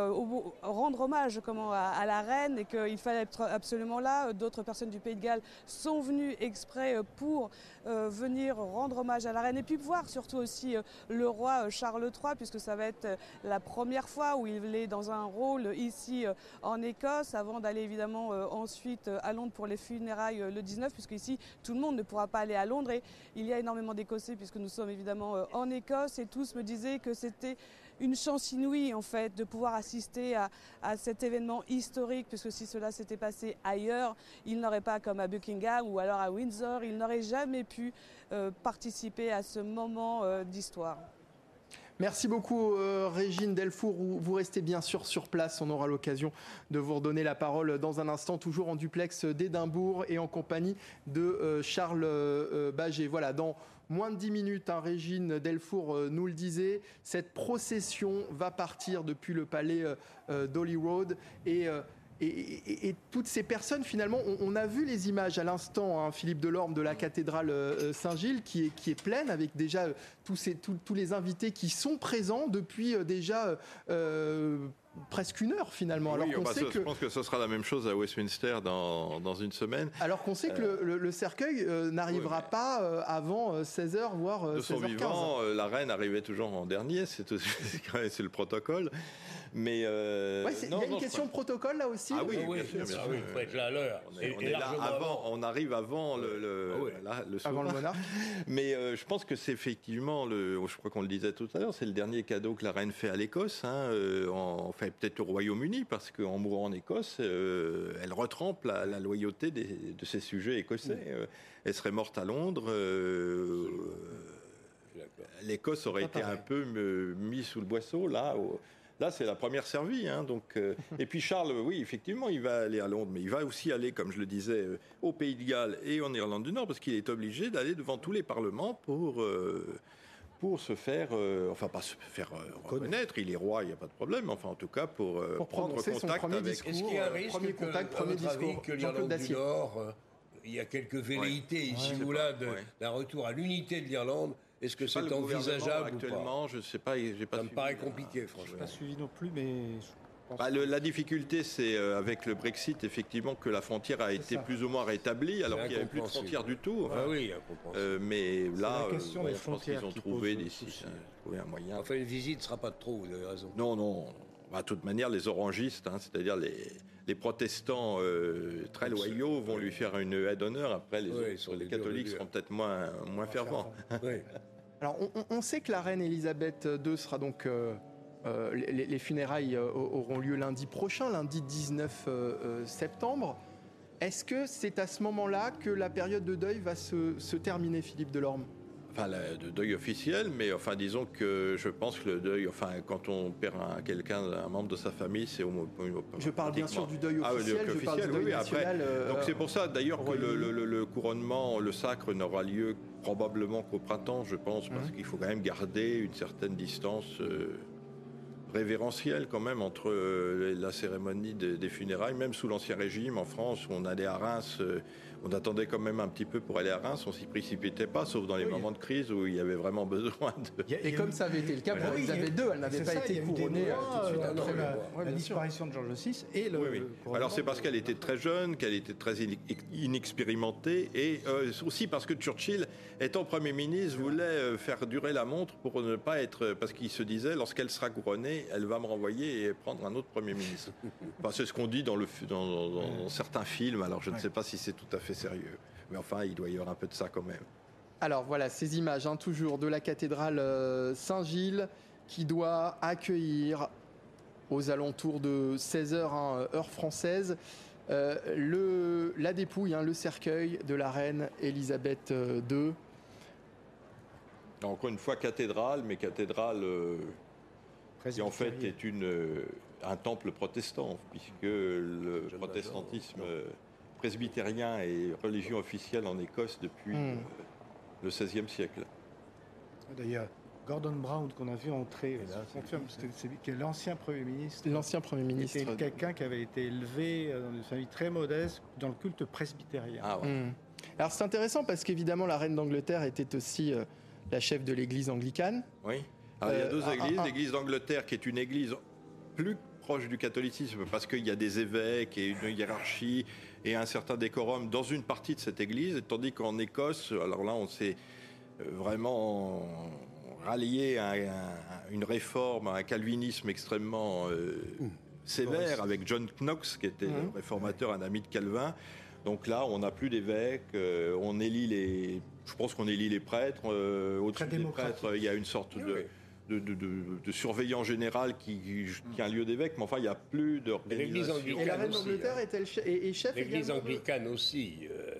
rendre hommage comment, à la reine et qu'il fallait être absolument là. D'autres personnes du Pays de Galles sont venues exprès euh, pour euh, venir rendre hommage à la reine et puis voir surtout aussi euh, le roi Charles III puisque ça va être la première fois où il est dans un rôle ici en Écosse avant d'aller évidemment ensuite à Londres pour les funérailles le 19 puisque ici tout le monde ne pourra pas aller à Londres et il y a énormément d'Écossais puisque nous sommes évidemment en Écosse et tous me disaient que c'était une chance inouïe en fait de pouvoir assister à, cet événement historique, puisque si cela s'était passé ailleurs, il n'aurait pas comme à Buckingham ou alors à Windsor, il n'aurait jamais pu euh, participer à ce moment euh, d'histoire. Merci beaucoup euh, Régine Delfour. Vous restez bien sûr sur place. On aura l'occasion de vous redonner la parole dans un instant, toujours en duplex d'Édimbourg et en compagnie de Charles Baget. Voilà, dans moins de 10 minutes, hein, Régine Delfour euh, nous le disait, cette procession va partir depuis le palais euh, euh, d'Holyrood et et, toutes ces personnes, finalement, on, a vu les images à l'instant, hein, Philippe Delorme, de la cathédrale Saint-Gilles, qui est, qui est pleine, avec déjà tous, ces, tous, les invités qui sont présents depuis déjà presque une heure finalement. Alors qu'on sait que... Je pense que ce sera la même chose à Westminster dans, dans une semaine. Alors qu'on sait que le, le, cercueil euh, n'arrivera pas euh, avant 16h, euh, voire 16h15. De son vivant, la reine arrivait toujours en dernier, c'est le protocole. Mais euh, il y a une question de protocole là aussi. Ah oui, bien sûr, bien sûr. il faut être là à l'heure. On, est, là avant, on arrive avant le, le, ah le, avant le monarque. Mais euh, je pense que c'est effectivement, le, je crois qu'on le disait tout à l'heure, c'est le dernier cadeau que la reine fait à l'Écosse, hein, euh, enfin peut-être au Royaume-Uni, parce qu'en mourant en Écosse, euh, elle retrempe la, la loyauté des, de ses sujets écossais. Elle serait morte à Londres l'Écosse aurait été un peu mis sous le boisseau là. Là, c'est la première servie. Hein, donc, euh, et puis Charles, oui, effectivement, il va aller à Londres, mais il va aussi aller, comme je le disais, euh, au Pays de Galles et en Irlande du Nord, parce qu'il est obligé d'aller devant tous les parlements pour, euh, pour se faire, enfin pas se faire reconnaître. Il est roi, il n'y a pas de problème, enfin en tout cas pour, prendre contact avec. Est-ce qu'il y a un risque premier que, contact, premier discours, que l'Irlande du Nord, il y a quelques velléités ici ou là d'un retour à l'unité de l'Irlande est-ce que c'est envisageable actuellement Je ne sais pas. Pas Ça me paraît compliqué, franchement. Je n'ai pas suivi non plus, mais. Bah, la difficulté, c'est euh, avec le Brexit, effectivement, que la frontière a été plus ou moins rétablie, alors qu'il n'y avait plus de frontière du tout. ah oui, euh, mais là, euh, je pense qu'ils ont trouvé, des, un moyen. Enfin, une visite ne sera pas de trop, vous avez raison. Non, non. Bah, de toute manière, les orangistes, hein, c'est-à-dire les, les protestants très loyaux vont lui faire une aide d'honneur. Après, les, les catholiques seront peut-être moins, moins fervents. Oui. Alors, on, sait que la reine Elisabeth II sera donc. Euh, euh, les, funérailles euh, auront lieu lundi prochain, lundi 19 septembre. Est-ce que c'est à ce moment-là que la période de deuil va se, terminer, Philippe Delorme? Enfin, le deuil officiel, mais enfin, disons que je pense que le deuil, enfin, quand on perd quelqu'un, un membre de sa famille, c'est au moins. Je parle bien sûr du deuil officiel. Ah, je parle du deuil oui, national, donc c'est pour ça, d'ailleurs, que le, couronnement, le sacre n'aura lieu probablement qu'au printemps, je pense, parce qu'il faut quand même garder une certaine distance euh, révérentielle quand même entre euh, la cérémonie des, funérailles, même sous l'Ancien Régime en France, où on allait à Reims. Euh, on attendait quand même un petit peu pour aller à Reims, on s'y précipitait pas, sauf dans les moments de crise où il y avait vraiment besoin de. Et comme ça avait été le cas pour Elisabeth II, elle n'avait pas été couronnée tout de suite après la, disparition de George VI et le. Alors c'est parce qu'elle était très jeune, qu'elle était très inexpérimentée, et euh, aussi parce que Churchill, étant Premier ministre, voulait euh, faire durer la montre pour ne pas être. Parce qu'il se disait, lorsqu'elle sera couronnée, elle va me renvoyer et prendre un autre Premier ministre. c'est ce qu'on dit dans, le, dans, dans certains films, alors je ne sais pas si c'est tout à fait sérieux. Mais enfin, il doit y avoir un peu de ça quand même. Alors voilà, ces images, hein, toujours de la cathédrale euh, Saint-Gilles, qui doit accueillir aux alentours de 16h, hein, heure française, euh, le, la dépouille, hein, le cercueil de la reine Elisabeth II. Euh, Encore une fois, cathédrale, mais cathédrale qui en fait est une, un temple protestant, puisque le protestantisme presbytérien et religion officielle en Écosse depuis hmm. euh, le XVIe siècle. D'ailleurs, Gordon Brown, qu'on a vu entrer, c'est l'ancien Premier ministre. L'ancien Premier ministre. C'était quelqu'un qui avait été élevé euh, dans une famille très modeste, dans le culte presbytérien. Ah, hmm. Alors c'est intéressant parce qu'évidemment, la reine d'Angleterre était aussi euh, la chef de l'église anglicane. Oui. Alors, il y a deux églises. L'église d'Angleterre, qui est une église plus proche du catholicisme, parce qu'il y a des évêques et une hiérarchie et un certain décorum dans une partie de cette église, tandis qu'en Écosse, alors là, on s'est euh, vraiment rallié à, une réforme, à un calvinisme extrêmement euh, mmh. sévère, avec John Knox, qui était mmh. réformateur, un ami de Calvin. Donc là, on n'a plus d'évêques, euh, on élit les. Je pense qu'on élit les prêtres. Au-dessus des prêtres, il y a une sorte de de, de, surveillant général qui, qui, a un lieu d'évêque, mais enfin, il n'y a plus d'organisation. Et la reine d'Angleterre est, est, chef L'église anglicane aussi. Euh,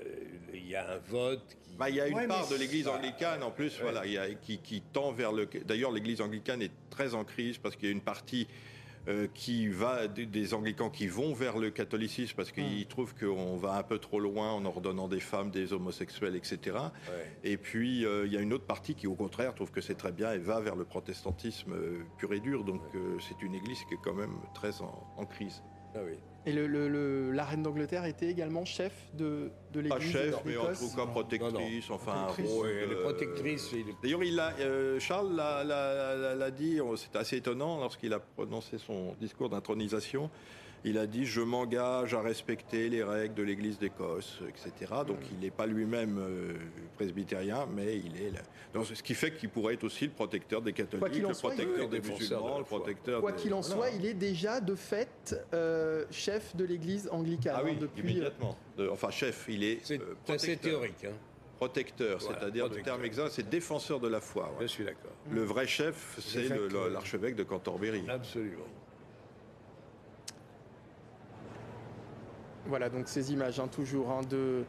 il y a un vote. Qui... Bah, il y a une part de l'église anglicane, en plus, voilà, qui, qui tend vers le. D'ailleurs, l'église anglicane est très en crise parce qu'il y a une partie euh, qui va des, anglicans qui vont vers le catholicisme parce qu'ils hmm. trouvent qu'on va un peu trop loin en ordonnant des femmes, des homosexuels, etc. Et puis euh, il y a une autre partie qui au contraire trouve que c'est très bien et va vers le protestantisme euh, pur et dur. Donc c'est une église qui est quand même très en, en crise. Ah oui. Et le, la reine d'Angleterre était également chef de, de l'église. Pas chef, mais en tout cas protectrice, enfin protectrice. Euh, protectrice. D'ailleurs, il a, euh, Charles l'a dit, c'était assez étonnant lorsqu'il a prononcé son discours d'intronisation. Il a dit je m'engage à respecter les règles de l'Église d'Écosse, etc. Donc il n'est pas lui-même euh, presbytérien, mais il est là. Donc, ce qui fait qu'il pourrait être aussi le protecteur des catholiques, le protecteur des musulmans, le protecteur. Quoi qu'il en soit, il est déjà de fait euh, chef de l'Église anglicane ah oui, hein, depuis. Immédiatement. enfin chef, il est. C'est assez théorique. Hein protecteur, c'est-à-dire le terme exact, c'est défenseur de la foi. Je suis d'accord. Le vrai chef, c'est l'archevêque de Canterbury. Absolument. Voilà donc ces images, hein, toujours hein, de,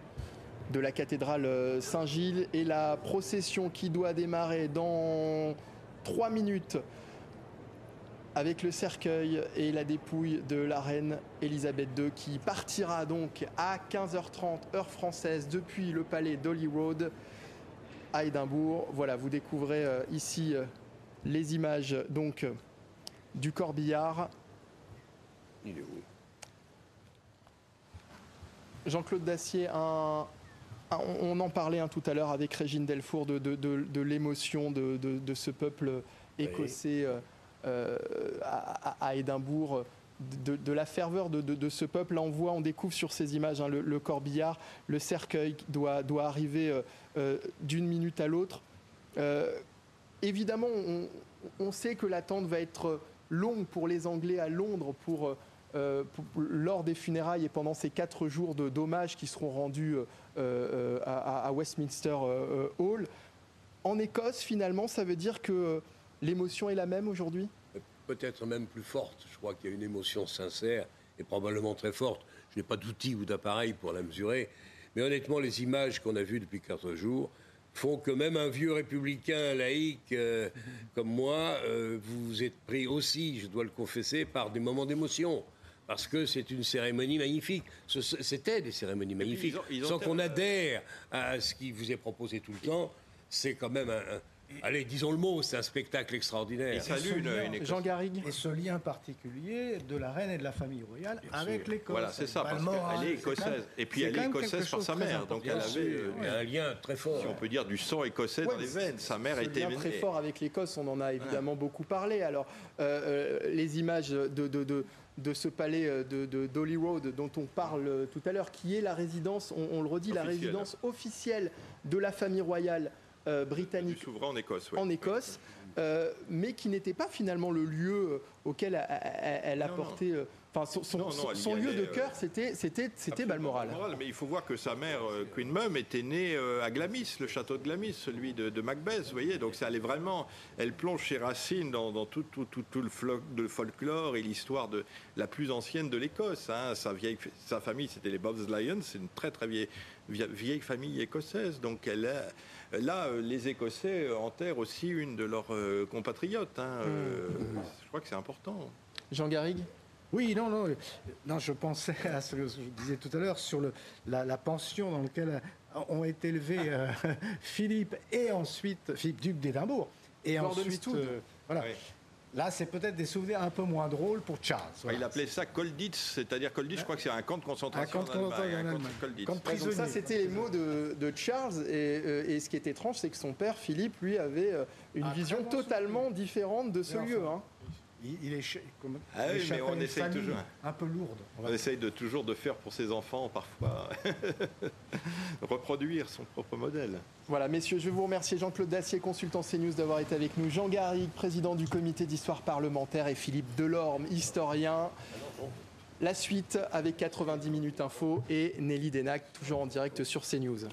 de la cathédrale euh, Saint-Gilles et la procession qui doit démarrer dans trois minutes avec le cercueil et la dépouille de la reine Elisabeth II qui partira donc à 15h30 heure française depuis le palais d'Holyrood à Édimbourg. Voilà, vous découvrez euh, ici euh, les images donc du corbillard. Jean-Claude Dacier, on en parlait hein, tout à l'heure avec Régine Delfour de, l'émotion de, ce peuple écossais. Euh, euh, à, Édimbourg. De, la ferveur de, ce peuple. Là, on voit, on découvre sur ces images hein, le, corbillard, le cercueil doit, doit arriver euh, euh, d'une minute à l'autre. évidemment, on, sait que l'attente va être longue pour les Anglais à Londres pour, lors des funérailles et pendant ces quatre jours d'hommage qui seront rendus à, Westminster Hall. En Écosse, finalement, ça veut dire que l'émotion est la même aujourd'hui? Peut-être même plus forte. Je crois qu'il y a une émotion sincère et probablement très forte. Je n'ai pas d'outils ou d'appareils pour la mesurer. Mais honnêtement, les images qu'on a vues depuis quatre jours font que même un vieux républicain laïque euh, comme moi, euh, vous êtes pris aussi, je dois le confesser, par des moments d'émotion. Parce que c'est une cérémonie magnifique. C'était des cérémonies magnifiques. Sans qu'on adhère à ce qui vous est proposé tout le temps, c'est quand même un Allez, disons le mot, c'est un spectacle extraordinaire. Jean Garrigue. Et ce lien particulier de la reine et de la famille royale avec l'Écosse. Voilà, c'est ça, parce qu'elle est écossaise. et puis elle est écossaise par sa mère. Donc elle avait euh, un lien très fort. Si on peut dire du sang écossais dans les veines. Sa mère était lien très fort avec l'Écosse, on en a évidemment beaucoup parlé. Alors, euh, euh, les images de, de, de de ce palais de, Road dont on parle tout à l'heure, qui est la résidence, on, le redit, la résidence officielle de la famille royale euh, britannique souverain en Écosse, en Écosse euh, mais qui n'était pas finalement le lieu euh, auquel elle, a porté. Enfin, son, lieu de cœur, c'était c'était c'était Balmoral. Mais il faut voir que sa mère, Queen Mum, était née à Glamis, le château de Glamis, celui de, Macbeth. Vous voyez, donc ça allait vraiment. Elle plonge chez Racine dans, tout, tout, tout, le, folklore et l'histoire de la plus ancienne de l'Écosse. Hein. Sa vieille, sa famille, c'était les Lions. C'est une très très vieille, vieille famille écossaise. Donc elle a Là, euh, les Écossais enterrent aussi une de leurs euh, compatriotes. Hein, euh, mmh. Je crois que c'est important. Jean Garrigue? Oui, non, non, non, je pensais à ce que je disais tout à l'heure sur le, la, pension dans laquelle ont été élevés Philippe et ensuite Philippe duc d'Édimbourg et ensuite voilà. Là, c'est peut-être des souvenirs un peu moins drôles pour Charles. Il appelait ça Kolditz, c'est-à-dire Kolditz, je crois que c'est un camp de concentration. Un camp de concentration ça, c'était les mots de, Charles. Euh, et, ce qui est étrange, c'est que son père, Philippe, lui, avait euh, une ah, vision totalement différente de ce lieu. Hein. Il, est comme, ah oui, mais on essaye toujours un peu lourde. On, essaye de toujours de faire pour ses enfants parfois reproduire son propre modèle. Voilà, messieurs, je vais vous remercier Jean-Claude Dacier, consultant CNews, d'avoir été avec nous. Jean Garrigue, président du comité d'histoire parlementaire, et Philippe Delorme, historien. La suite avec 90 minutes info et Nelly Denac, toujours en direct sur CNews.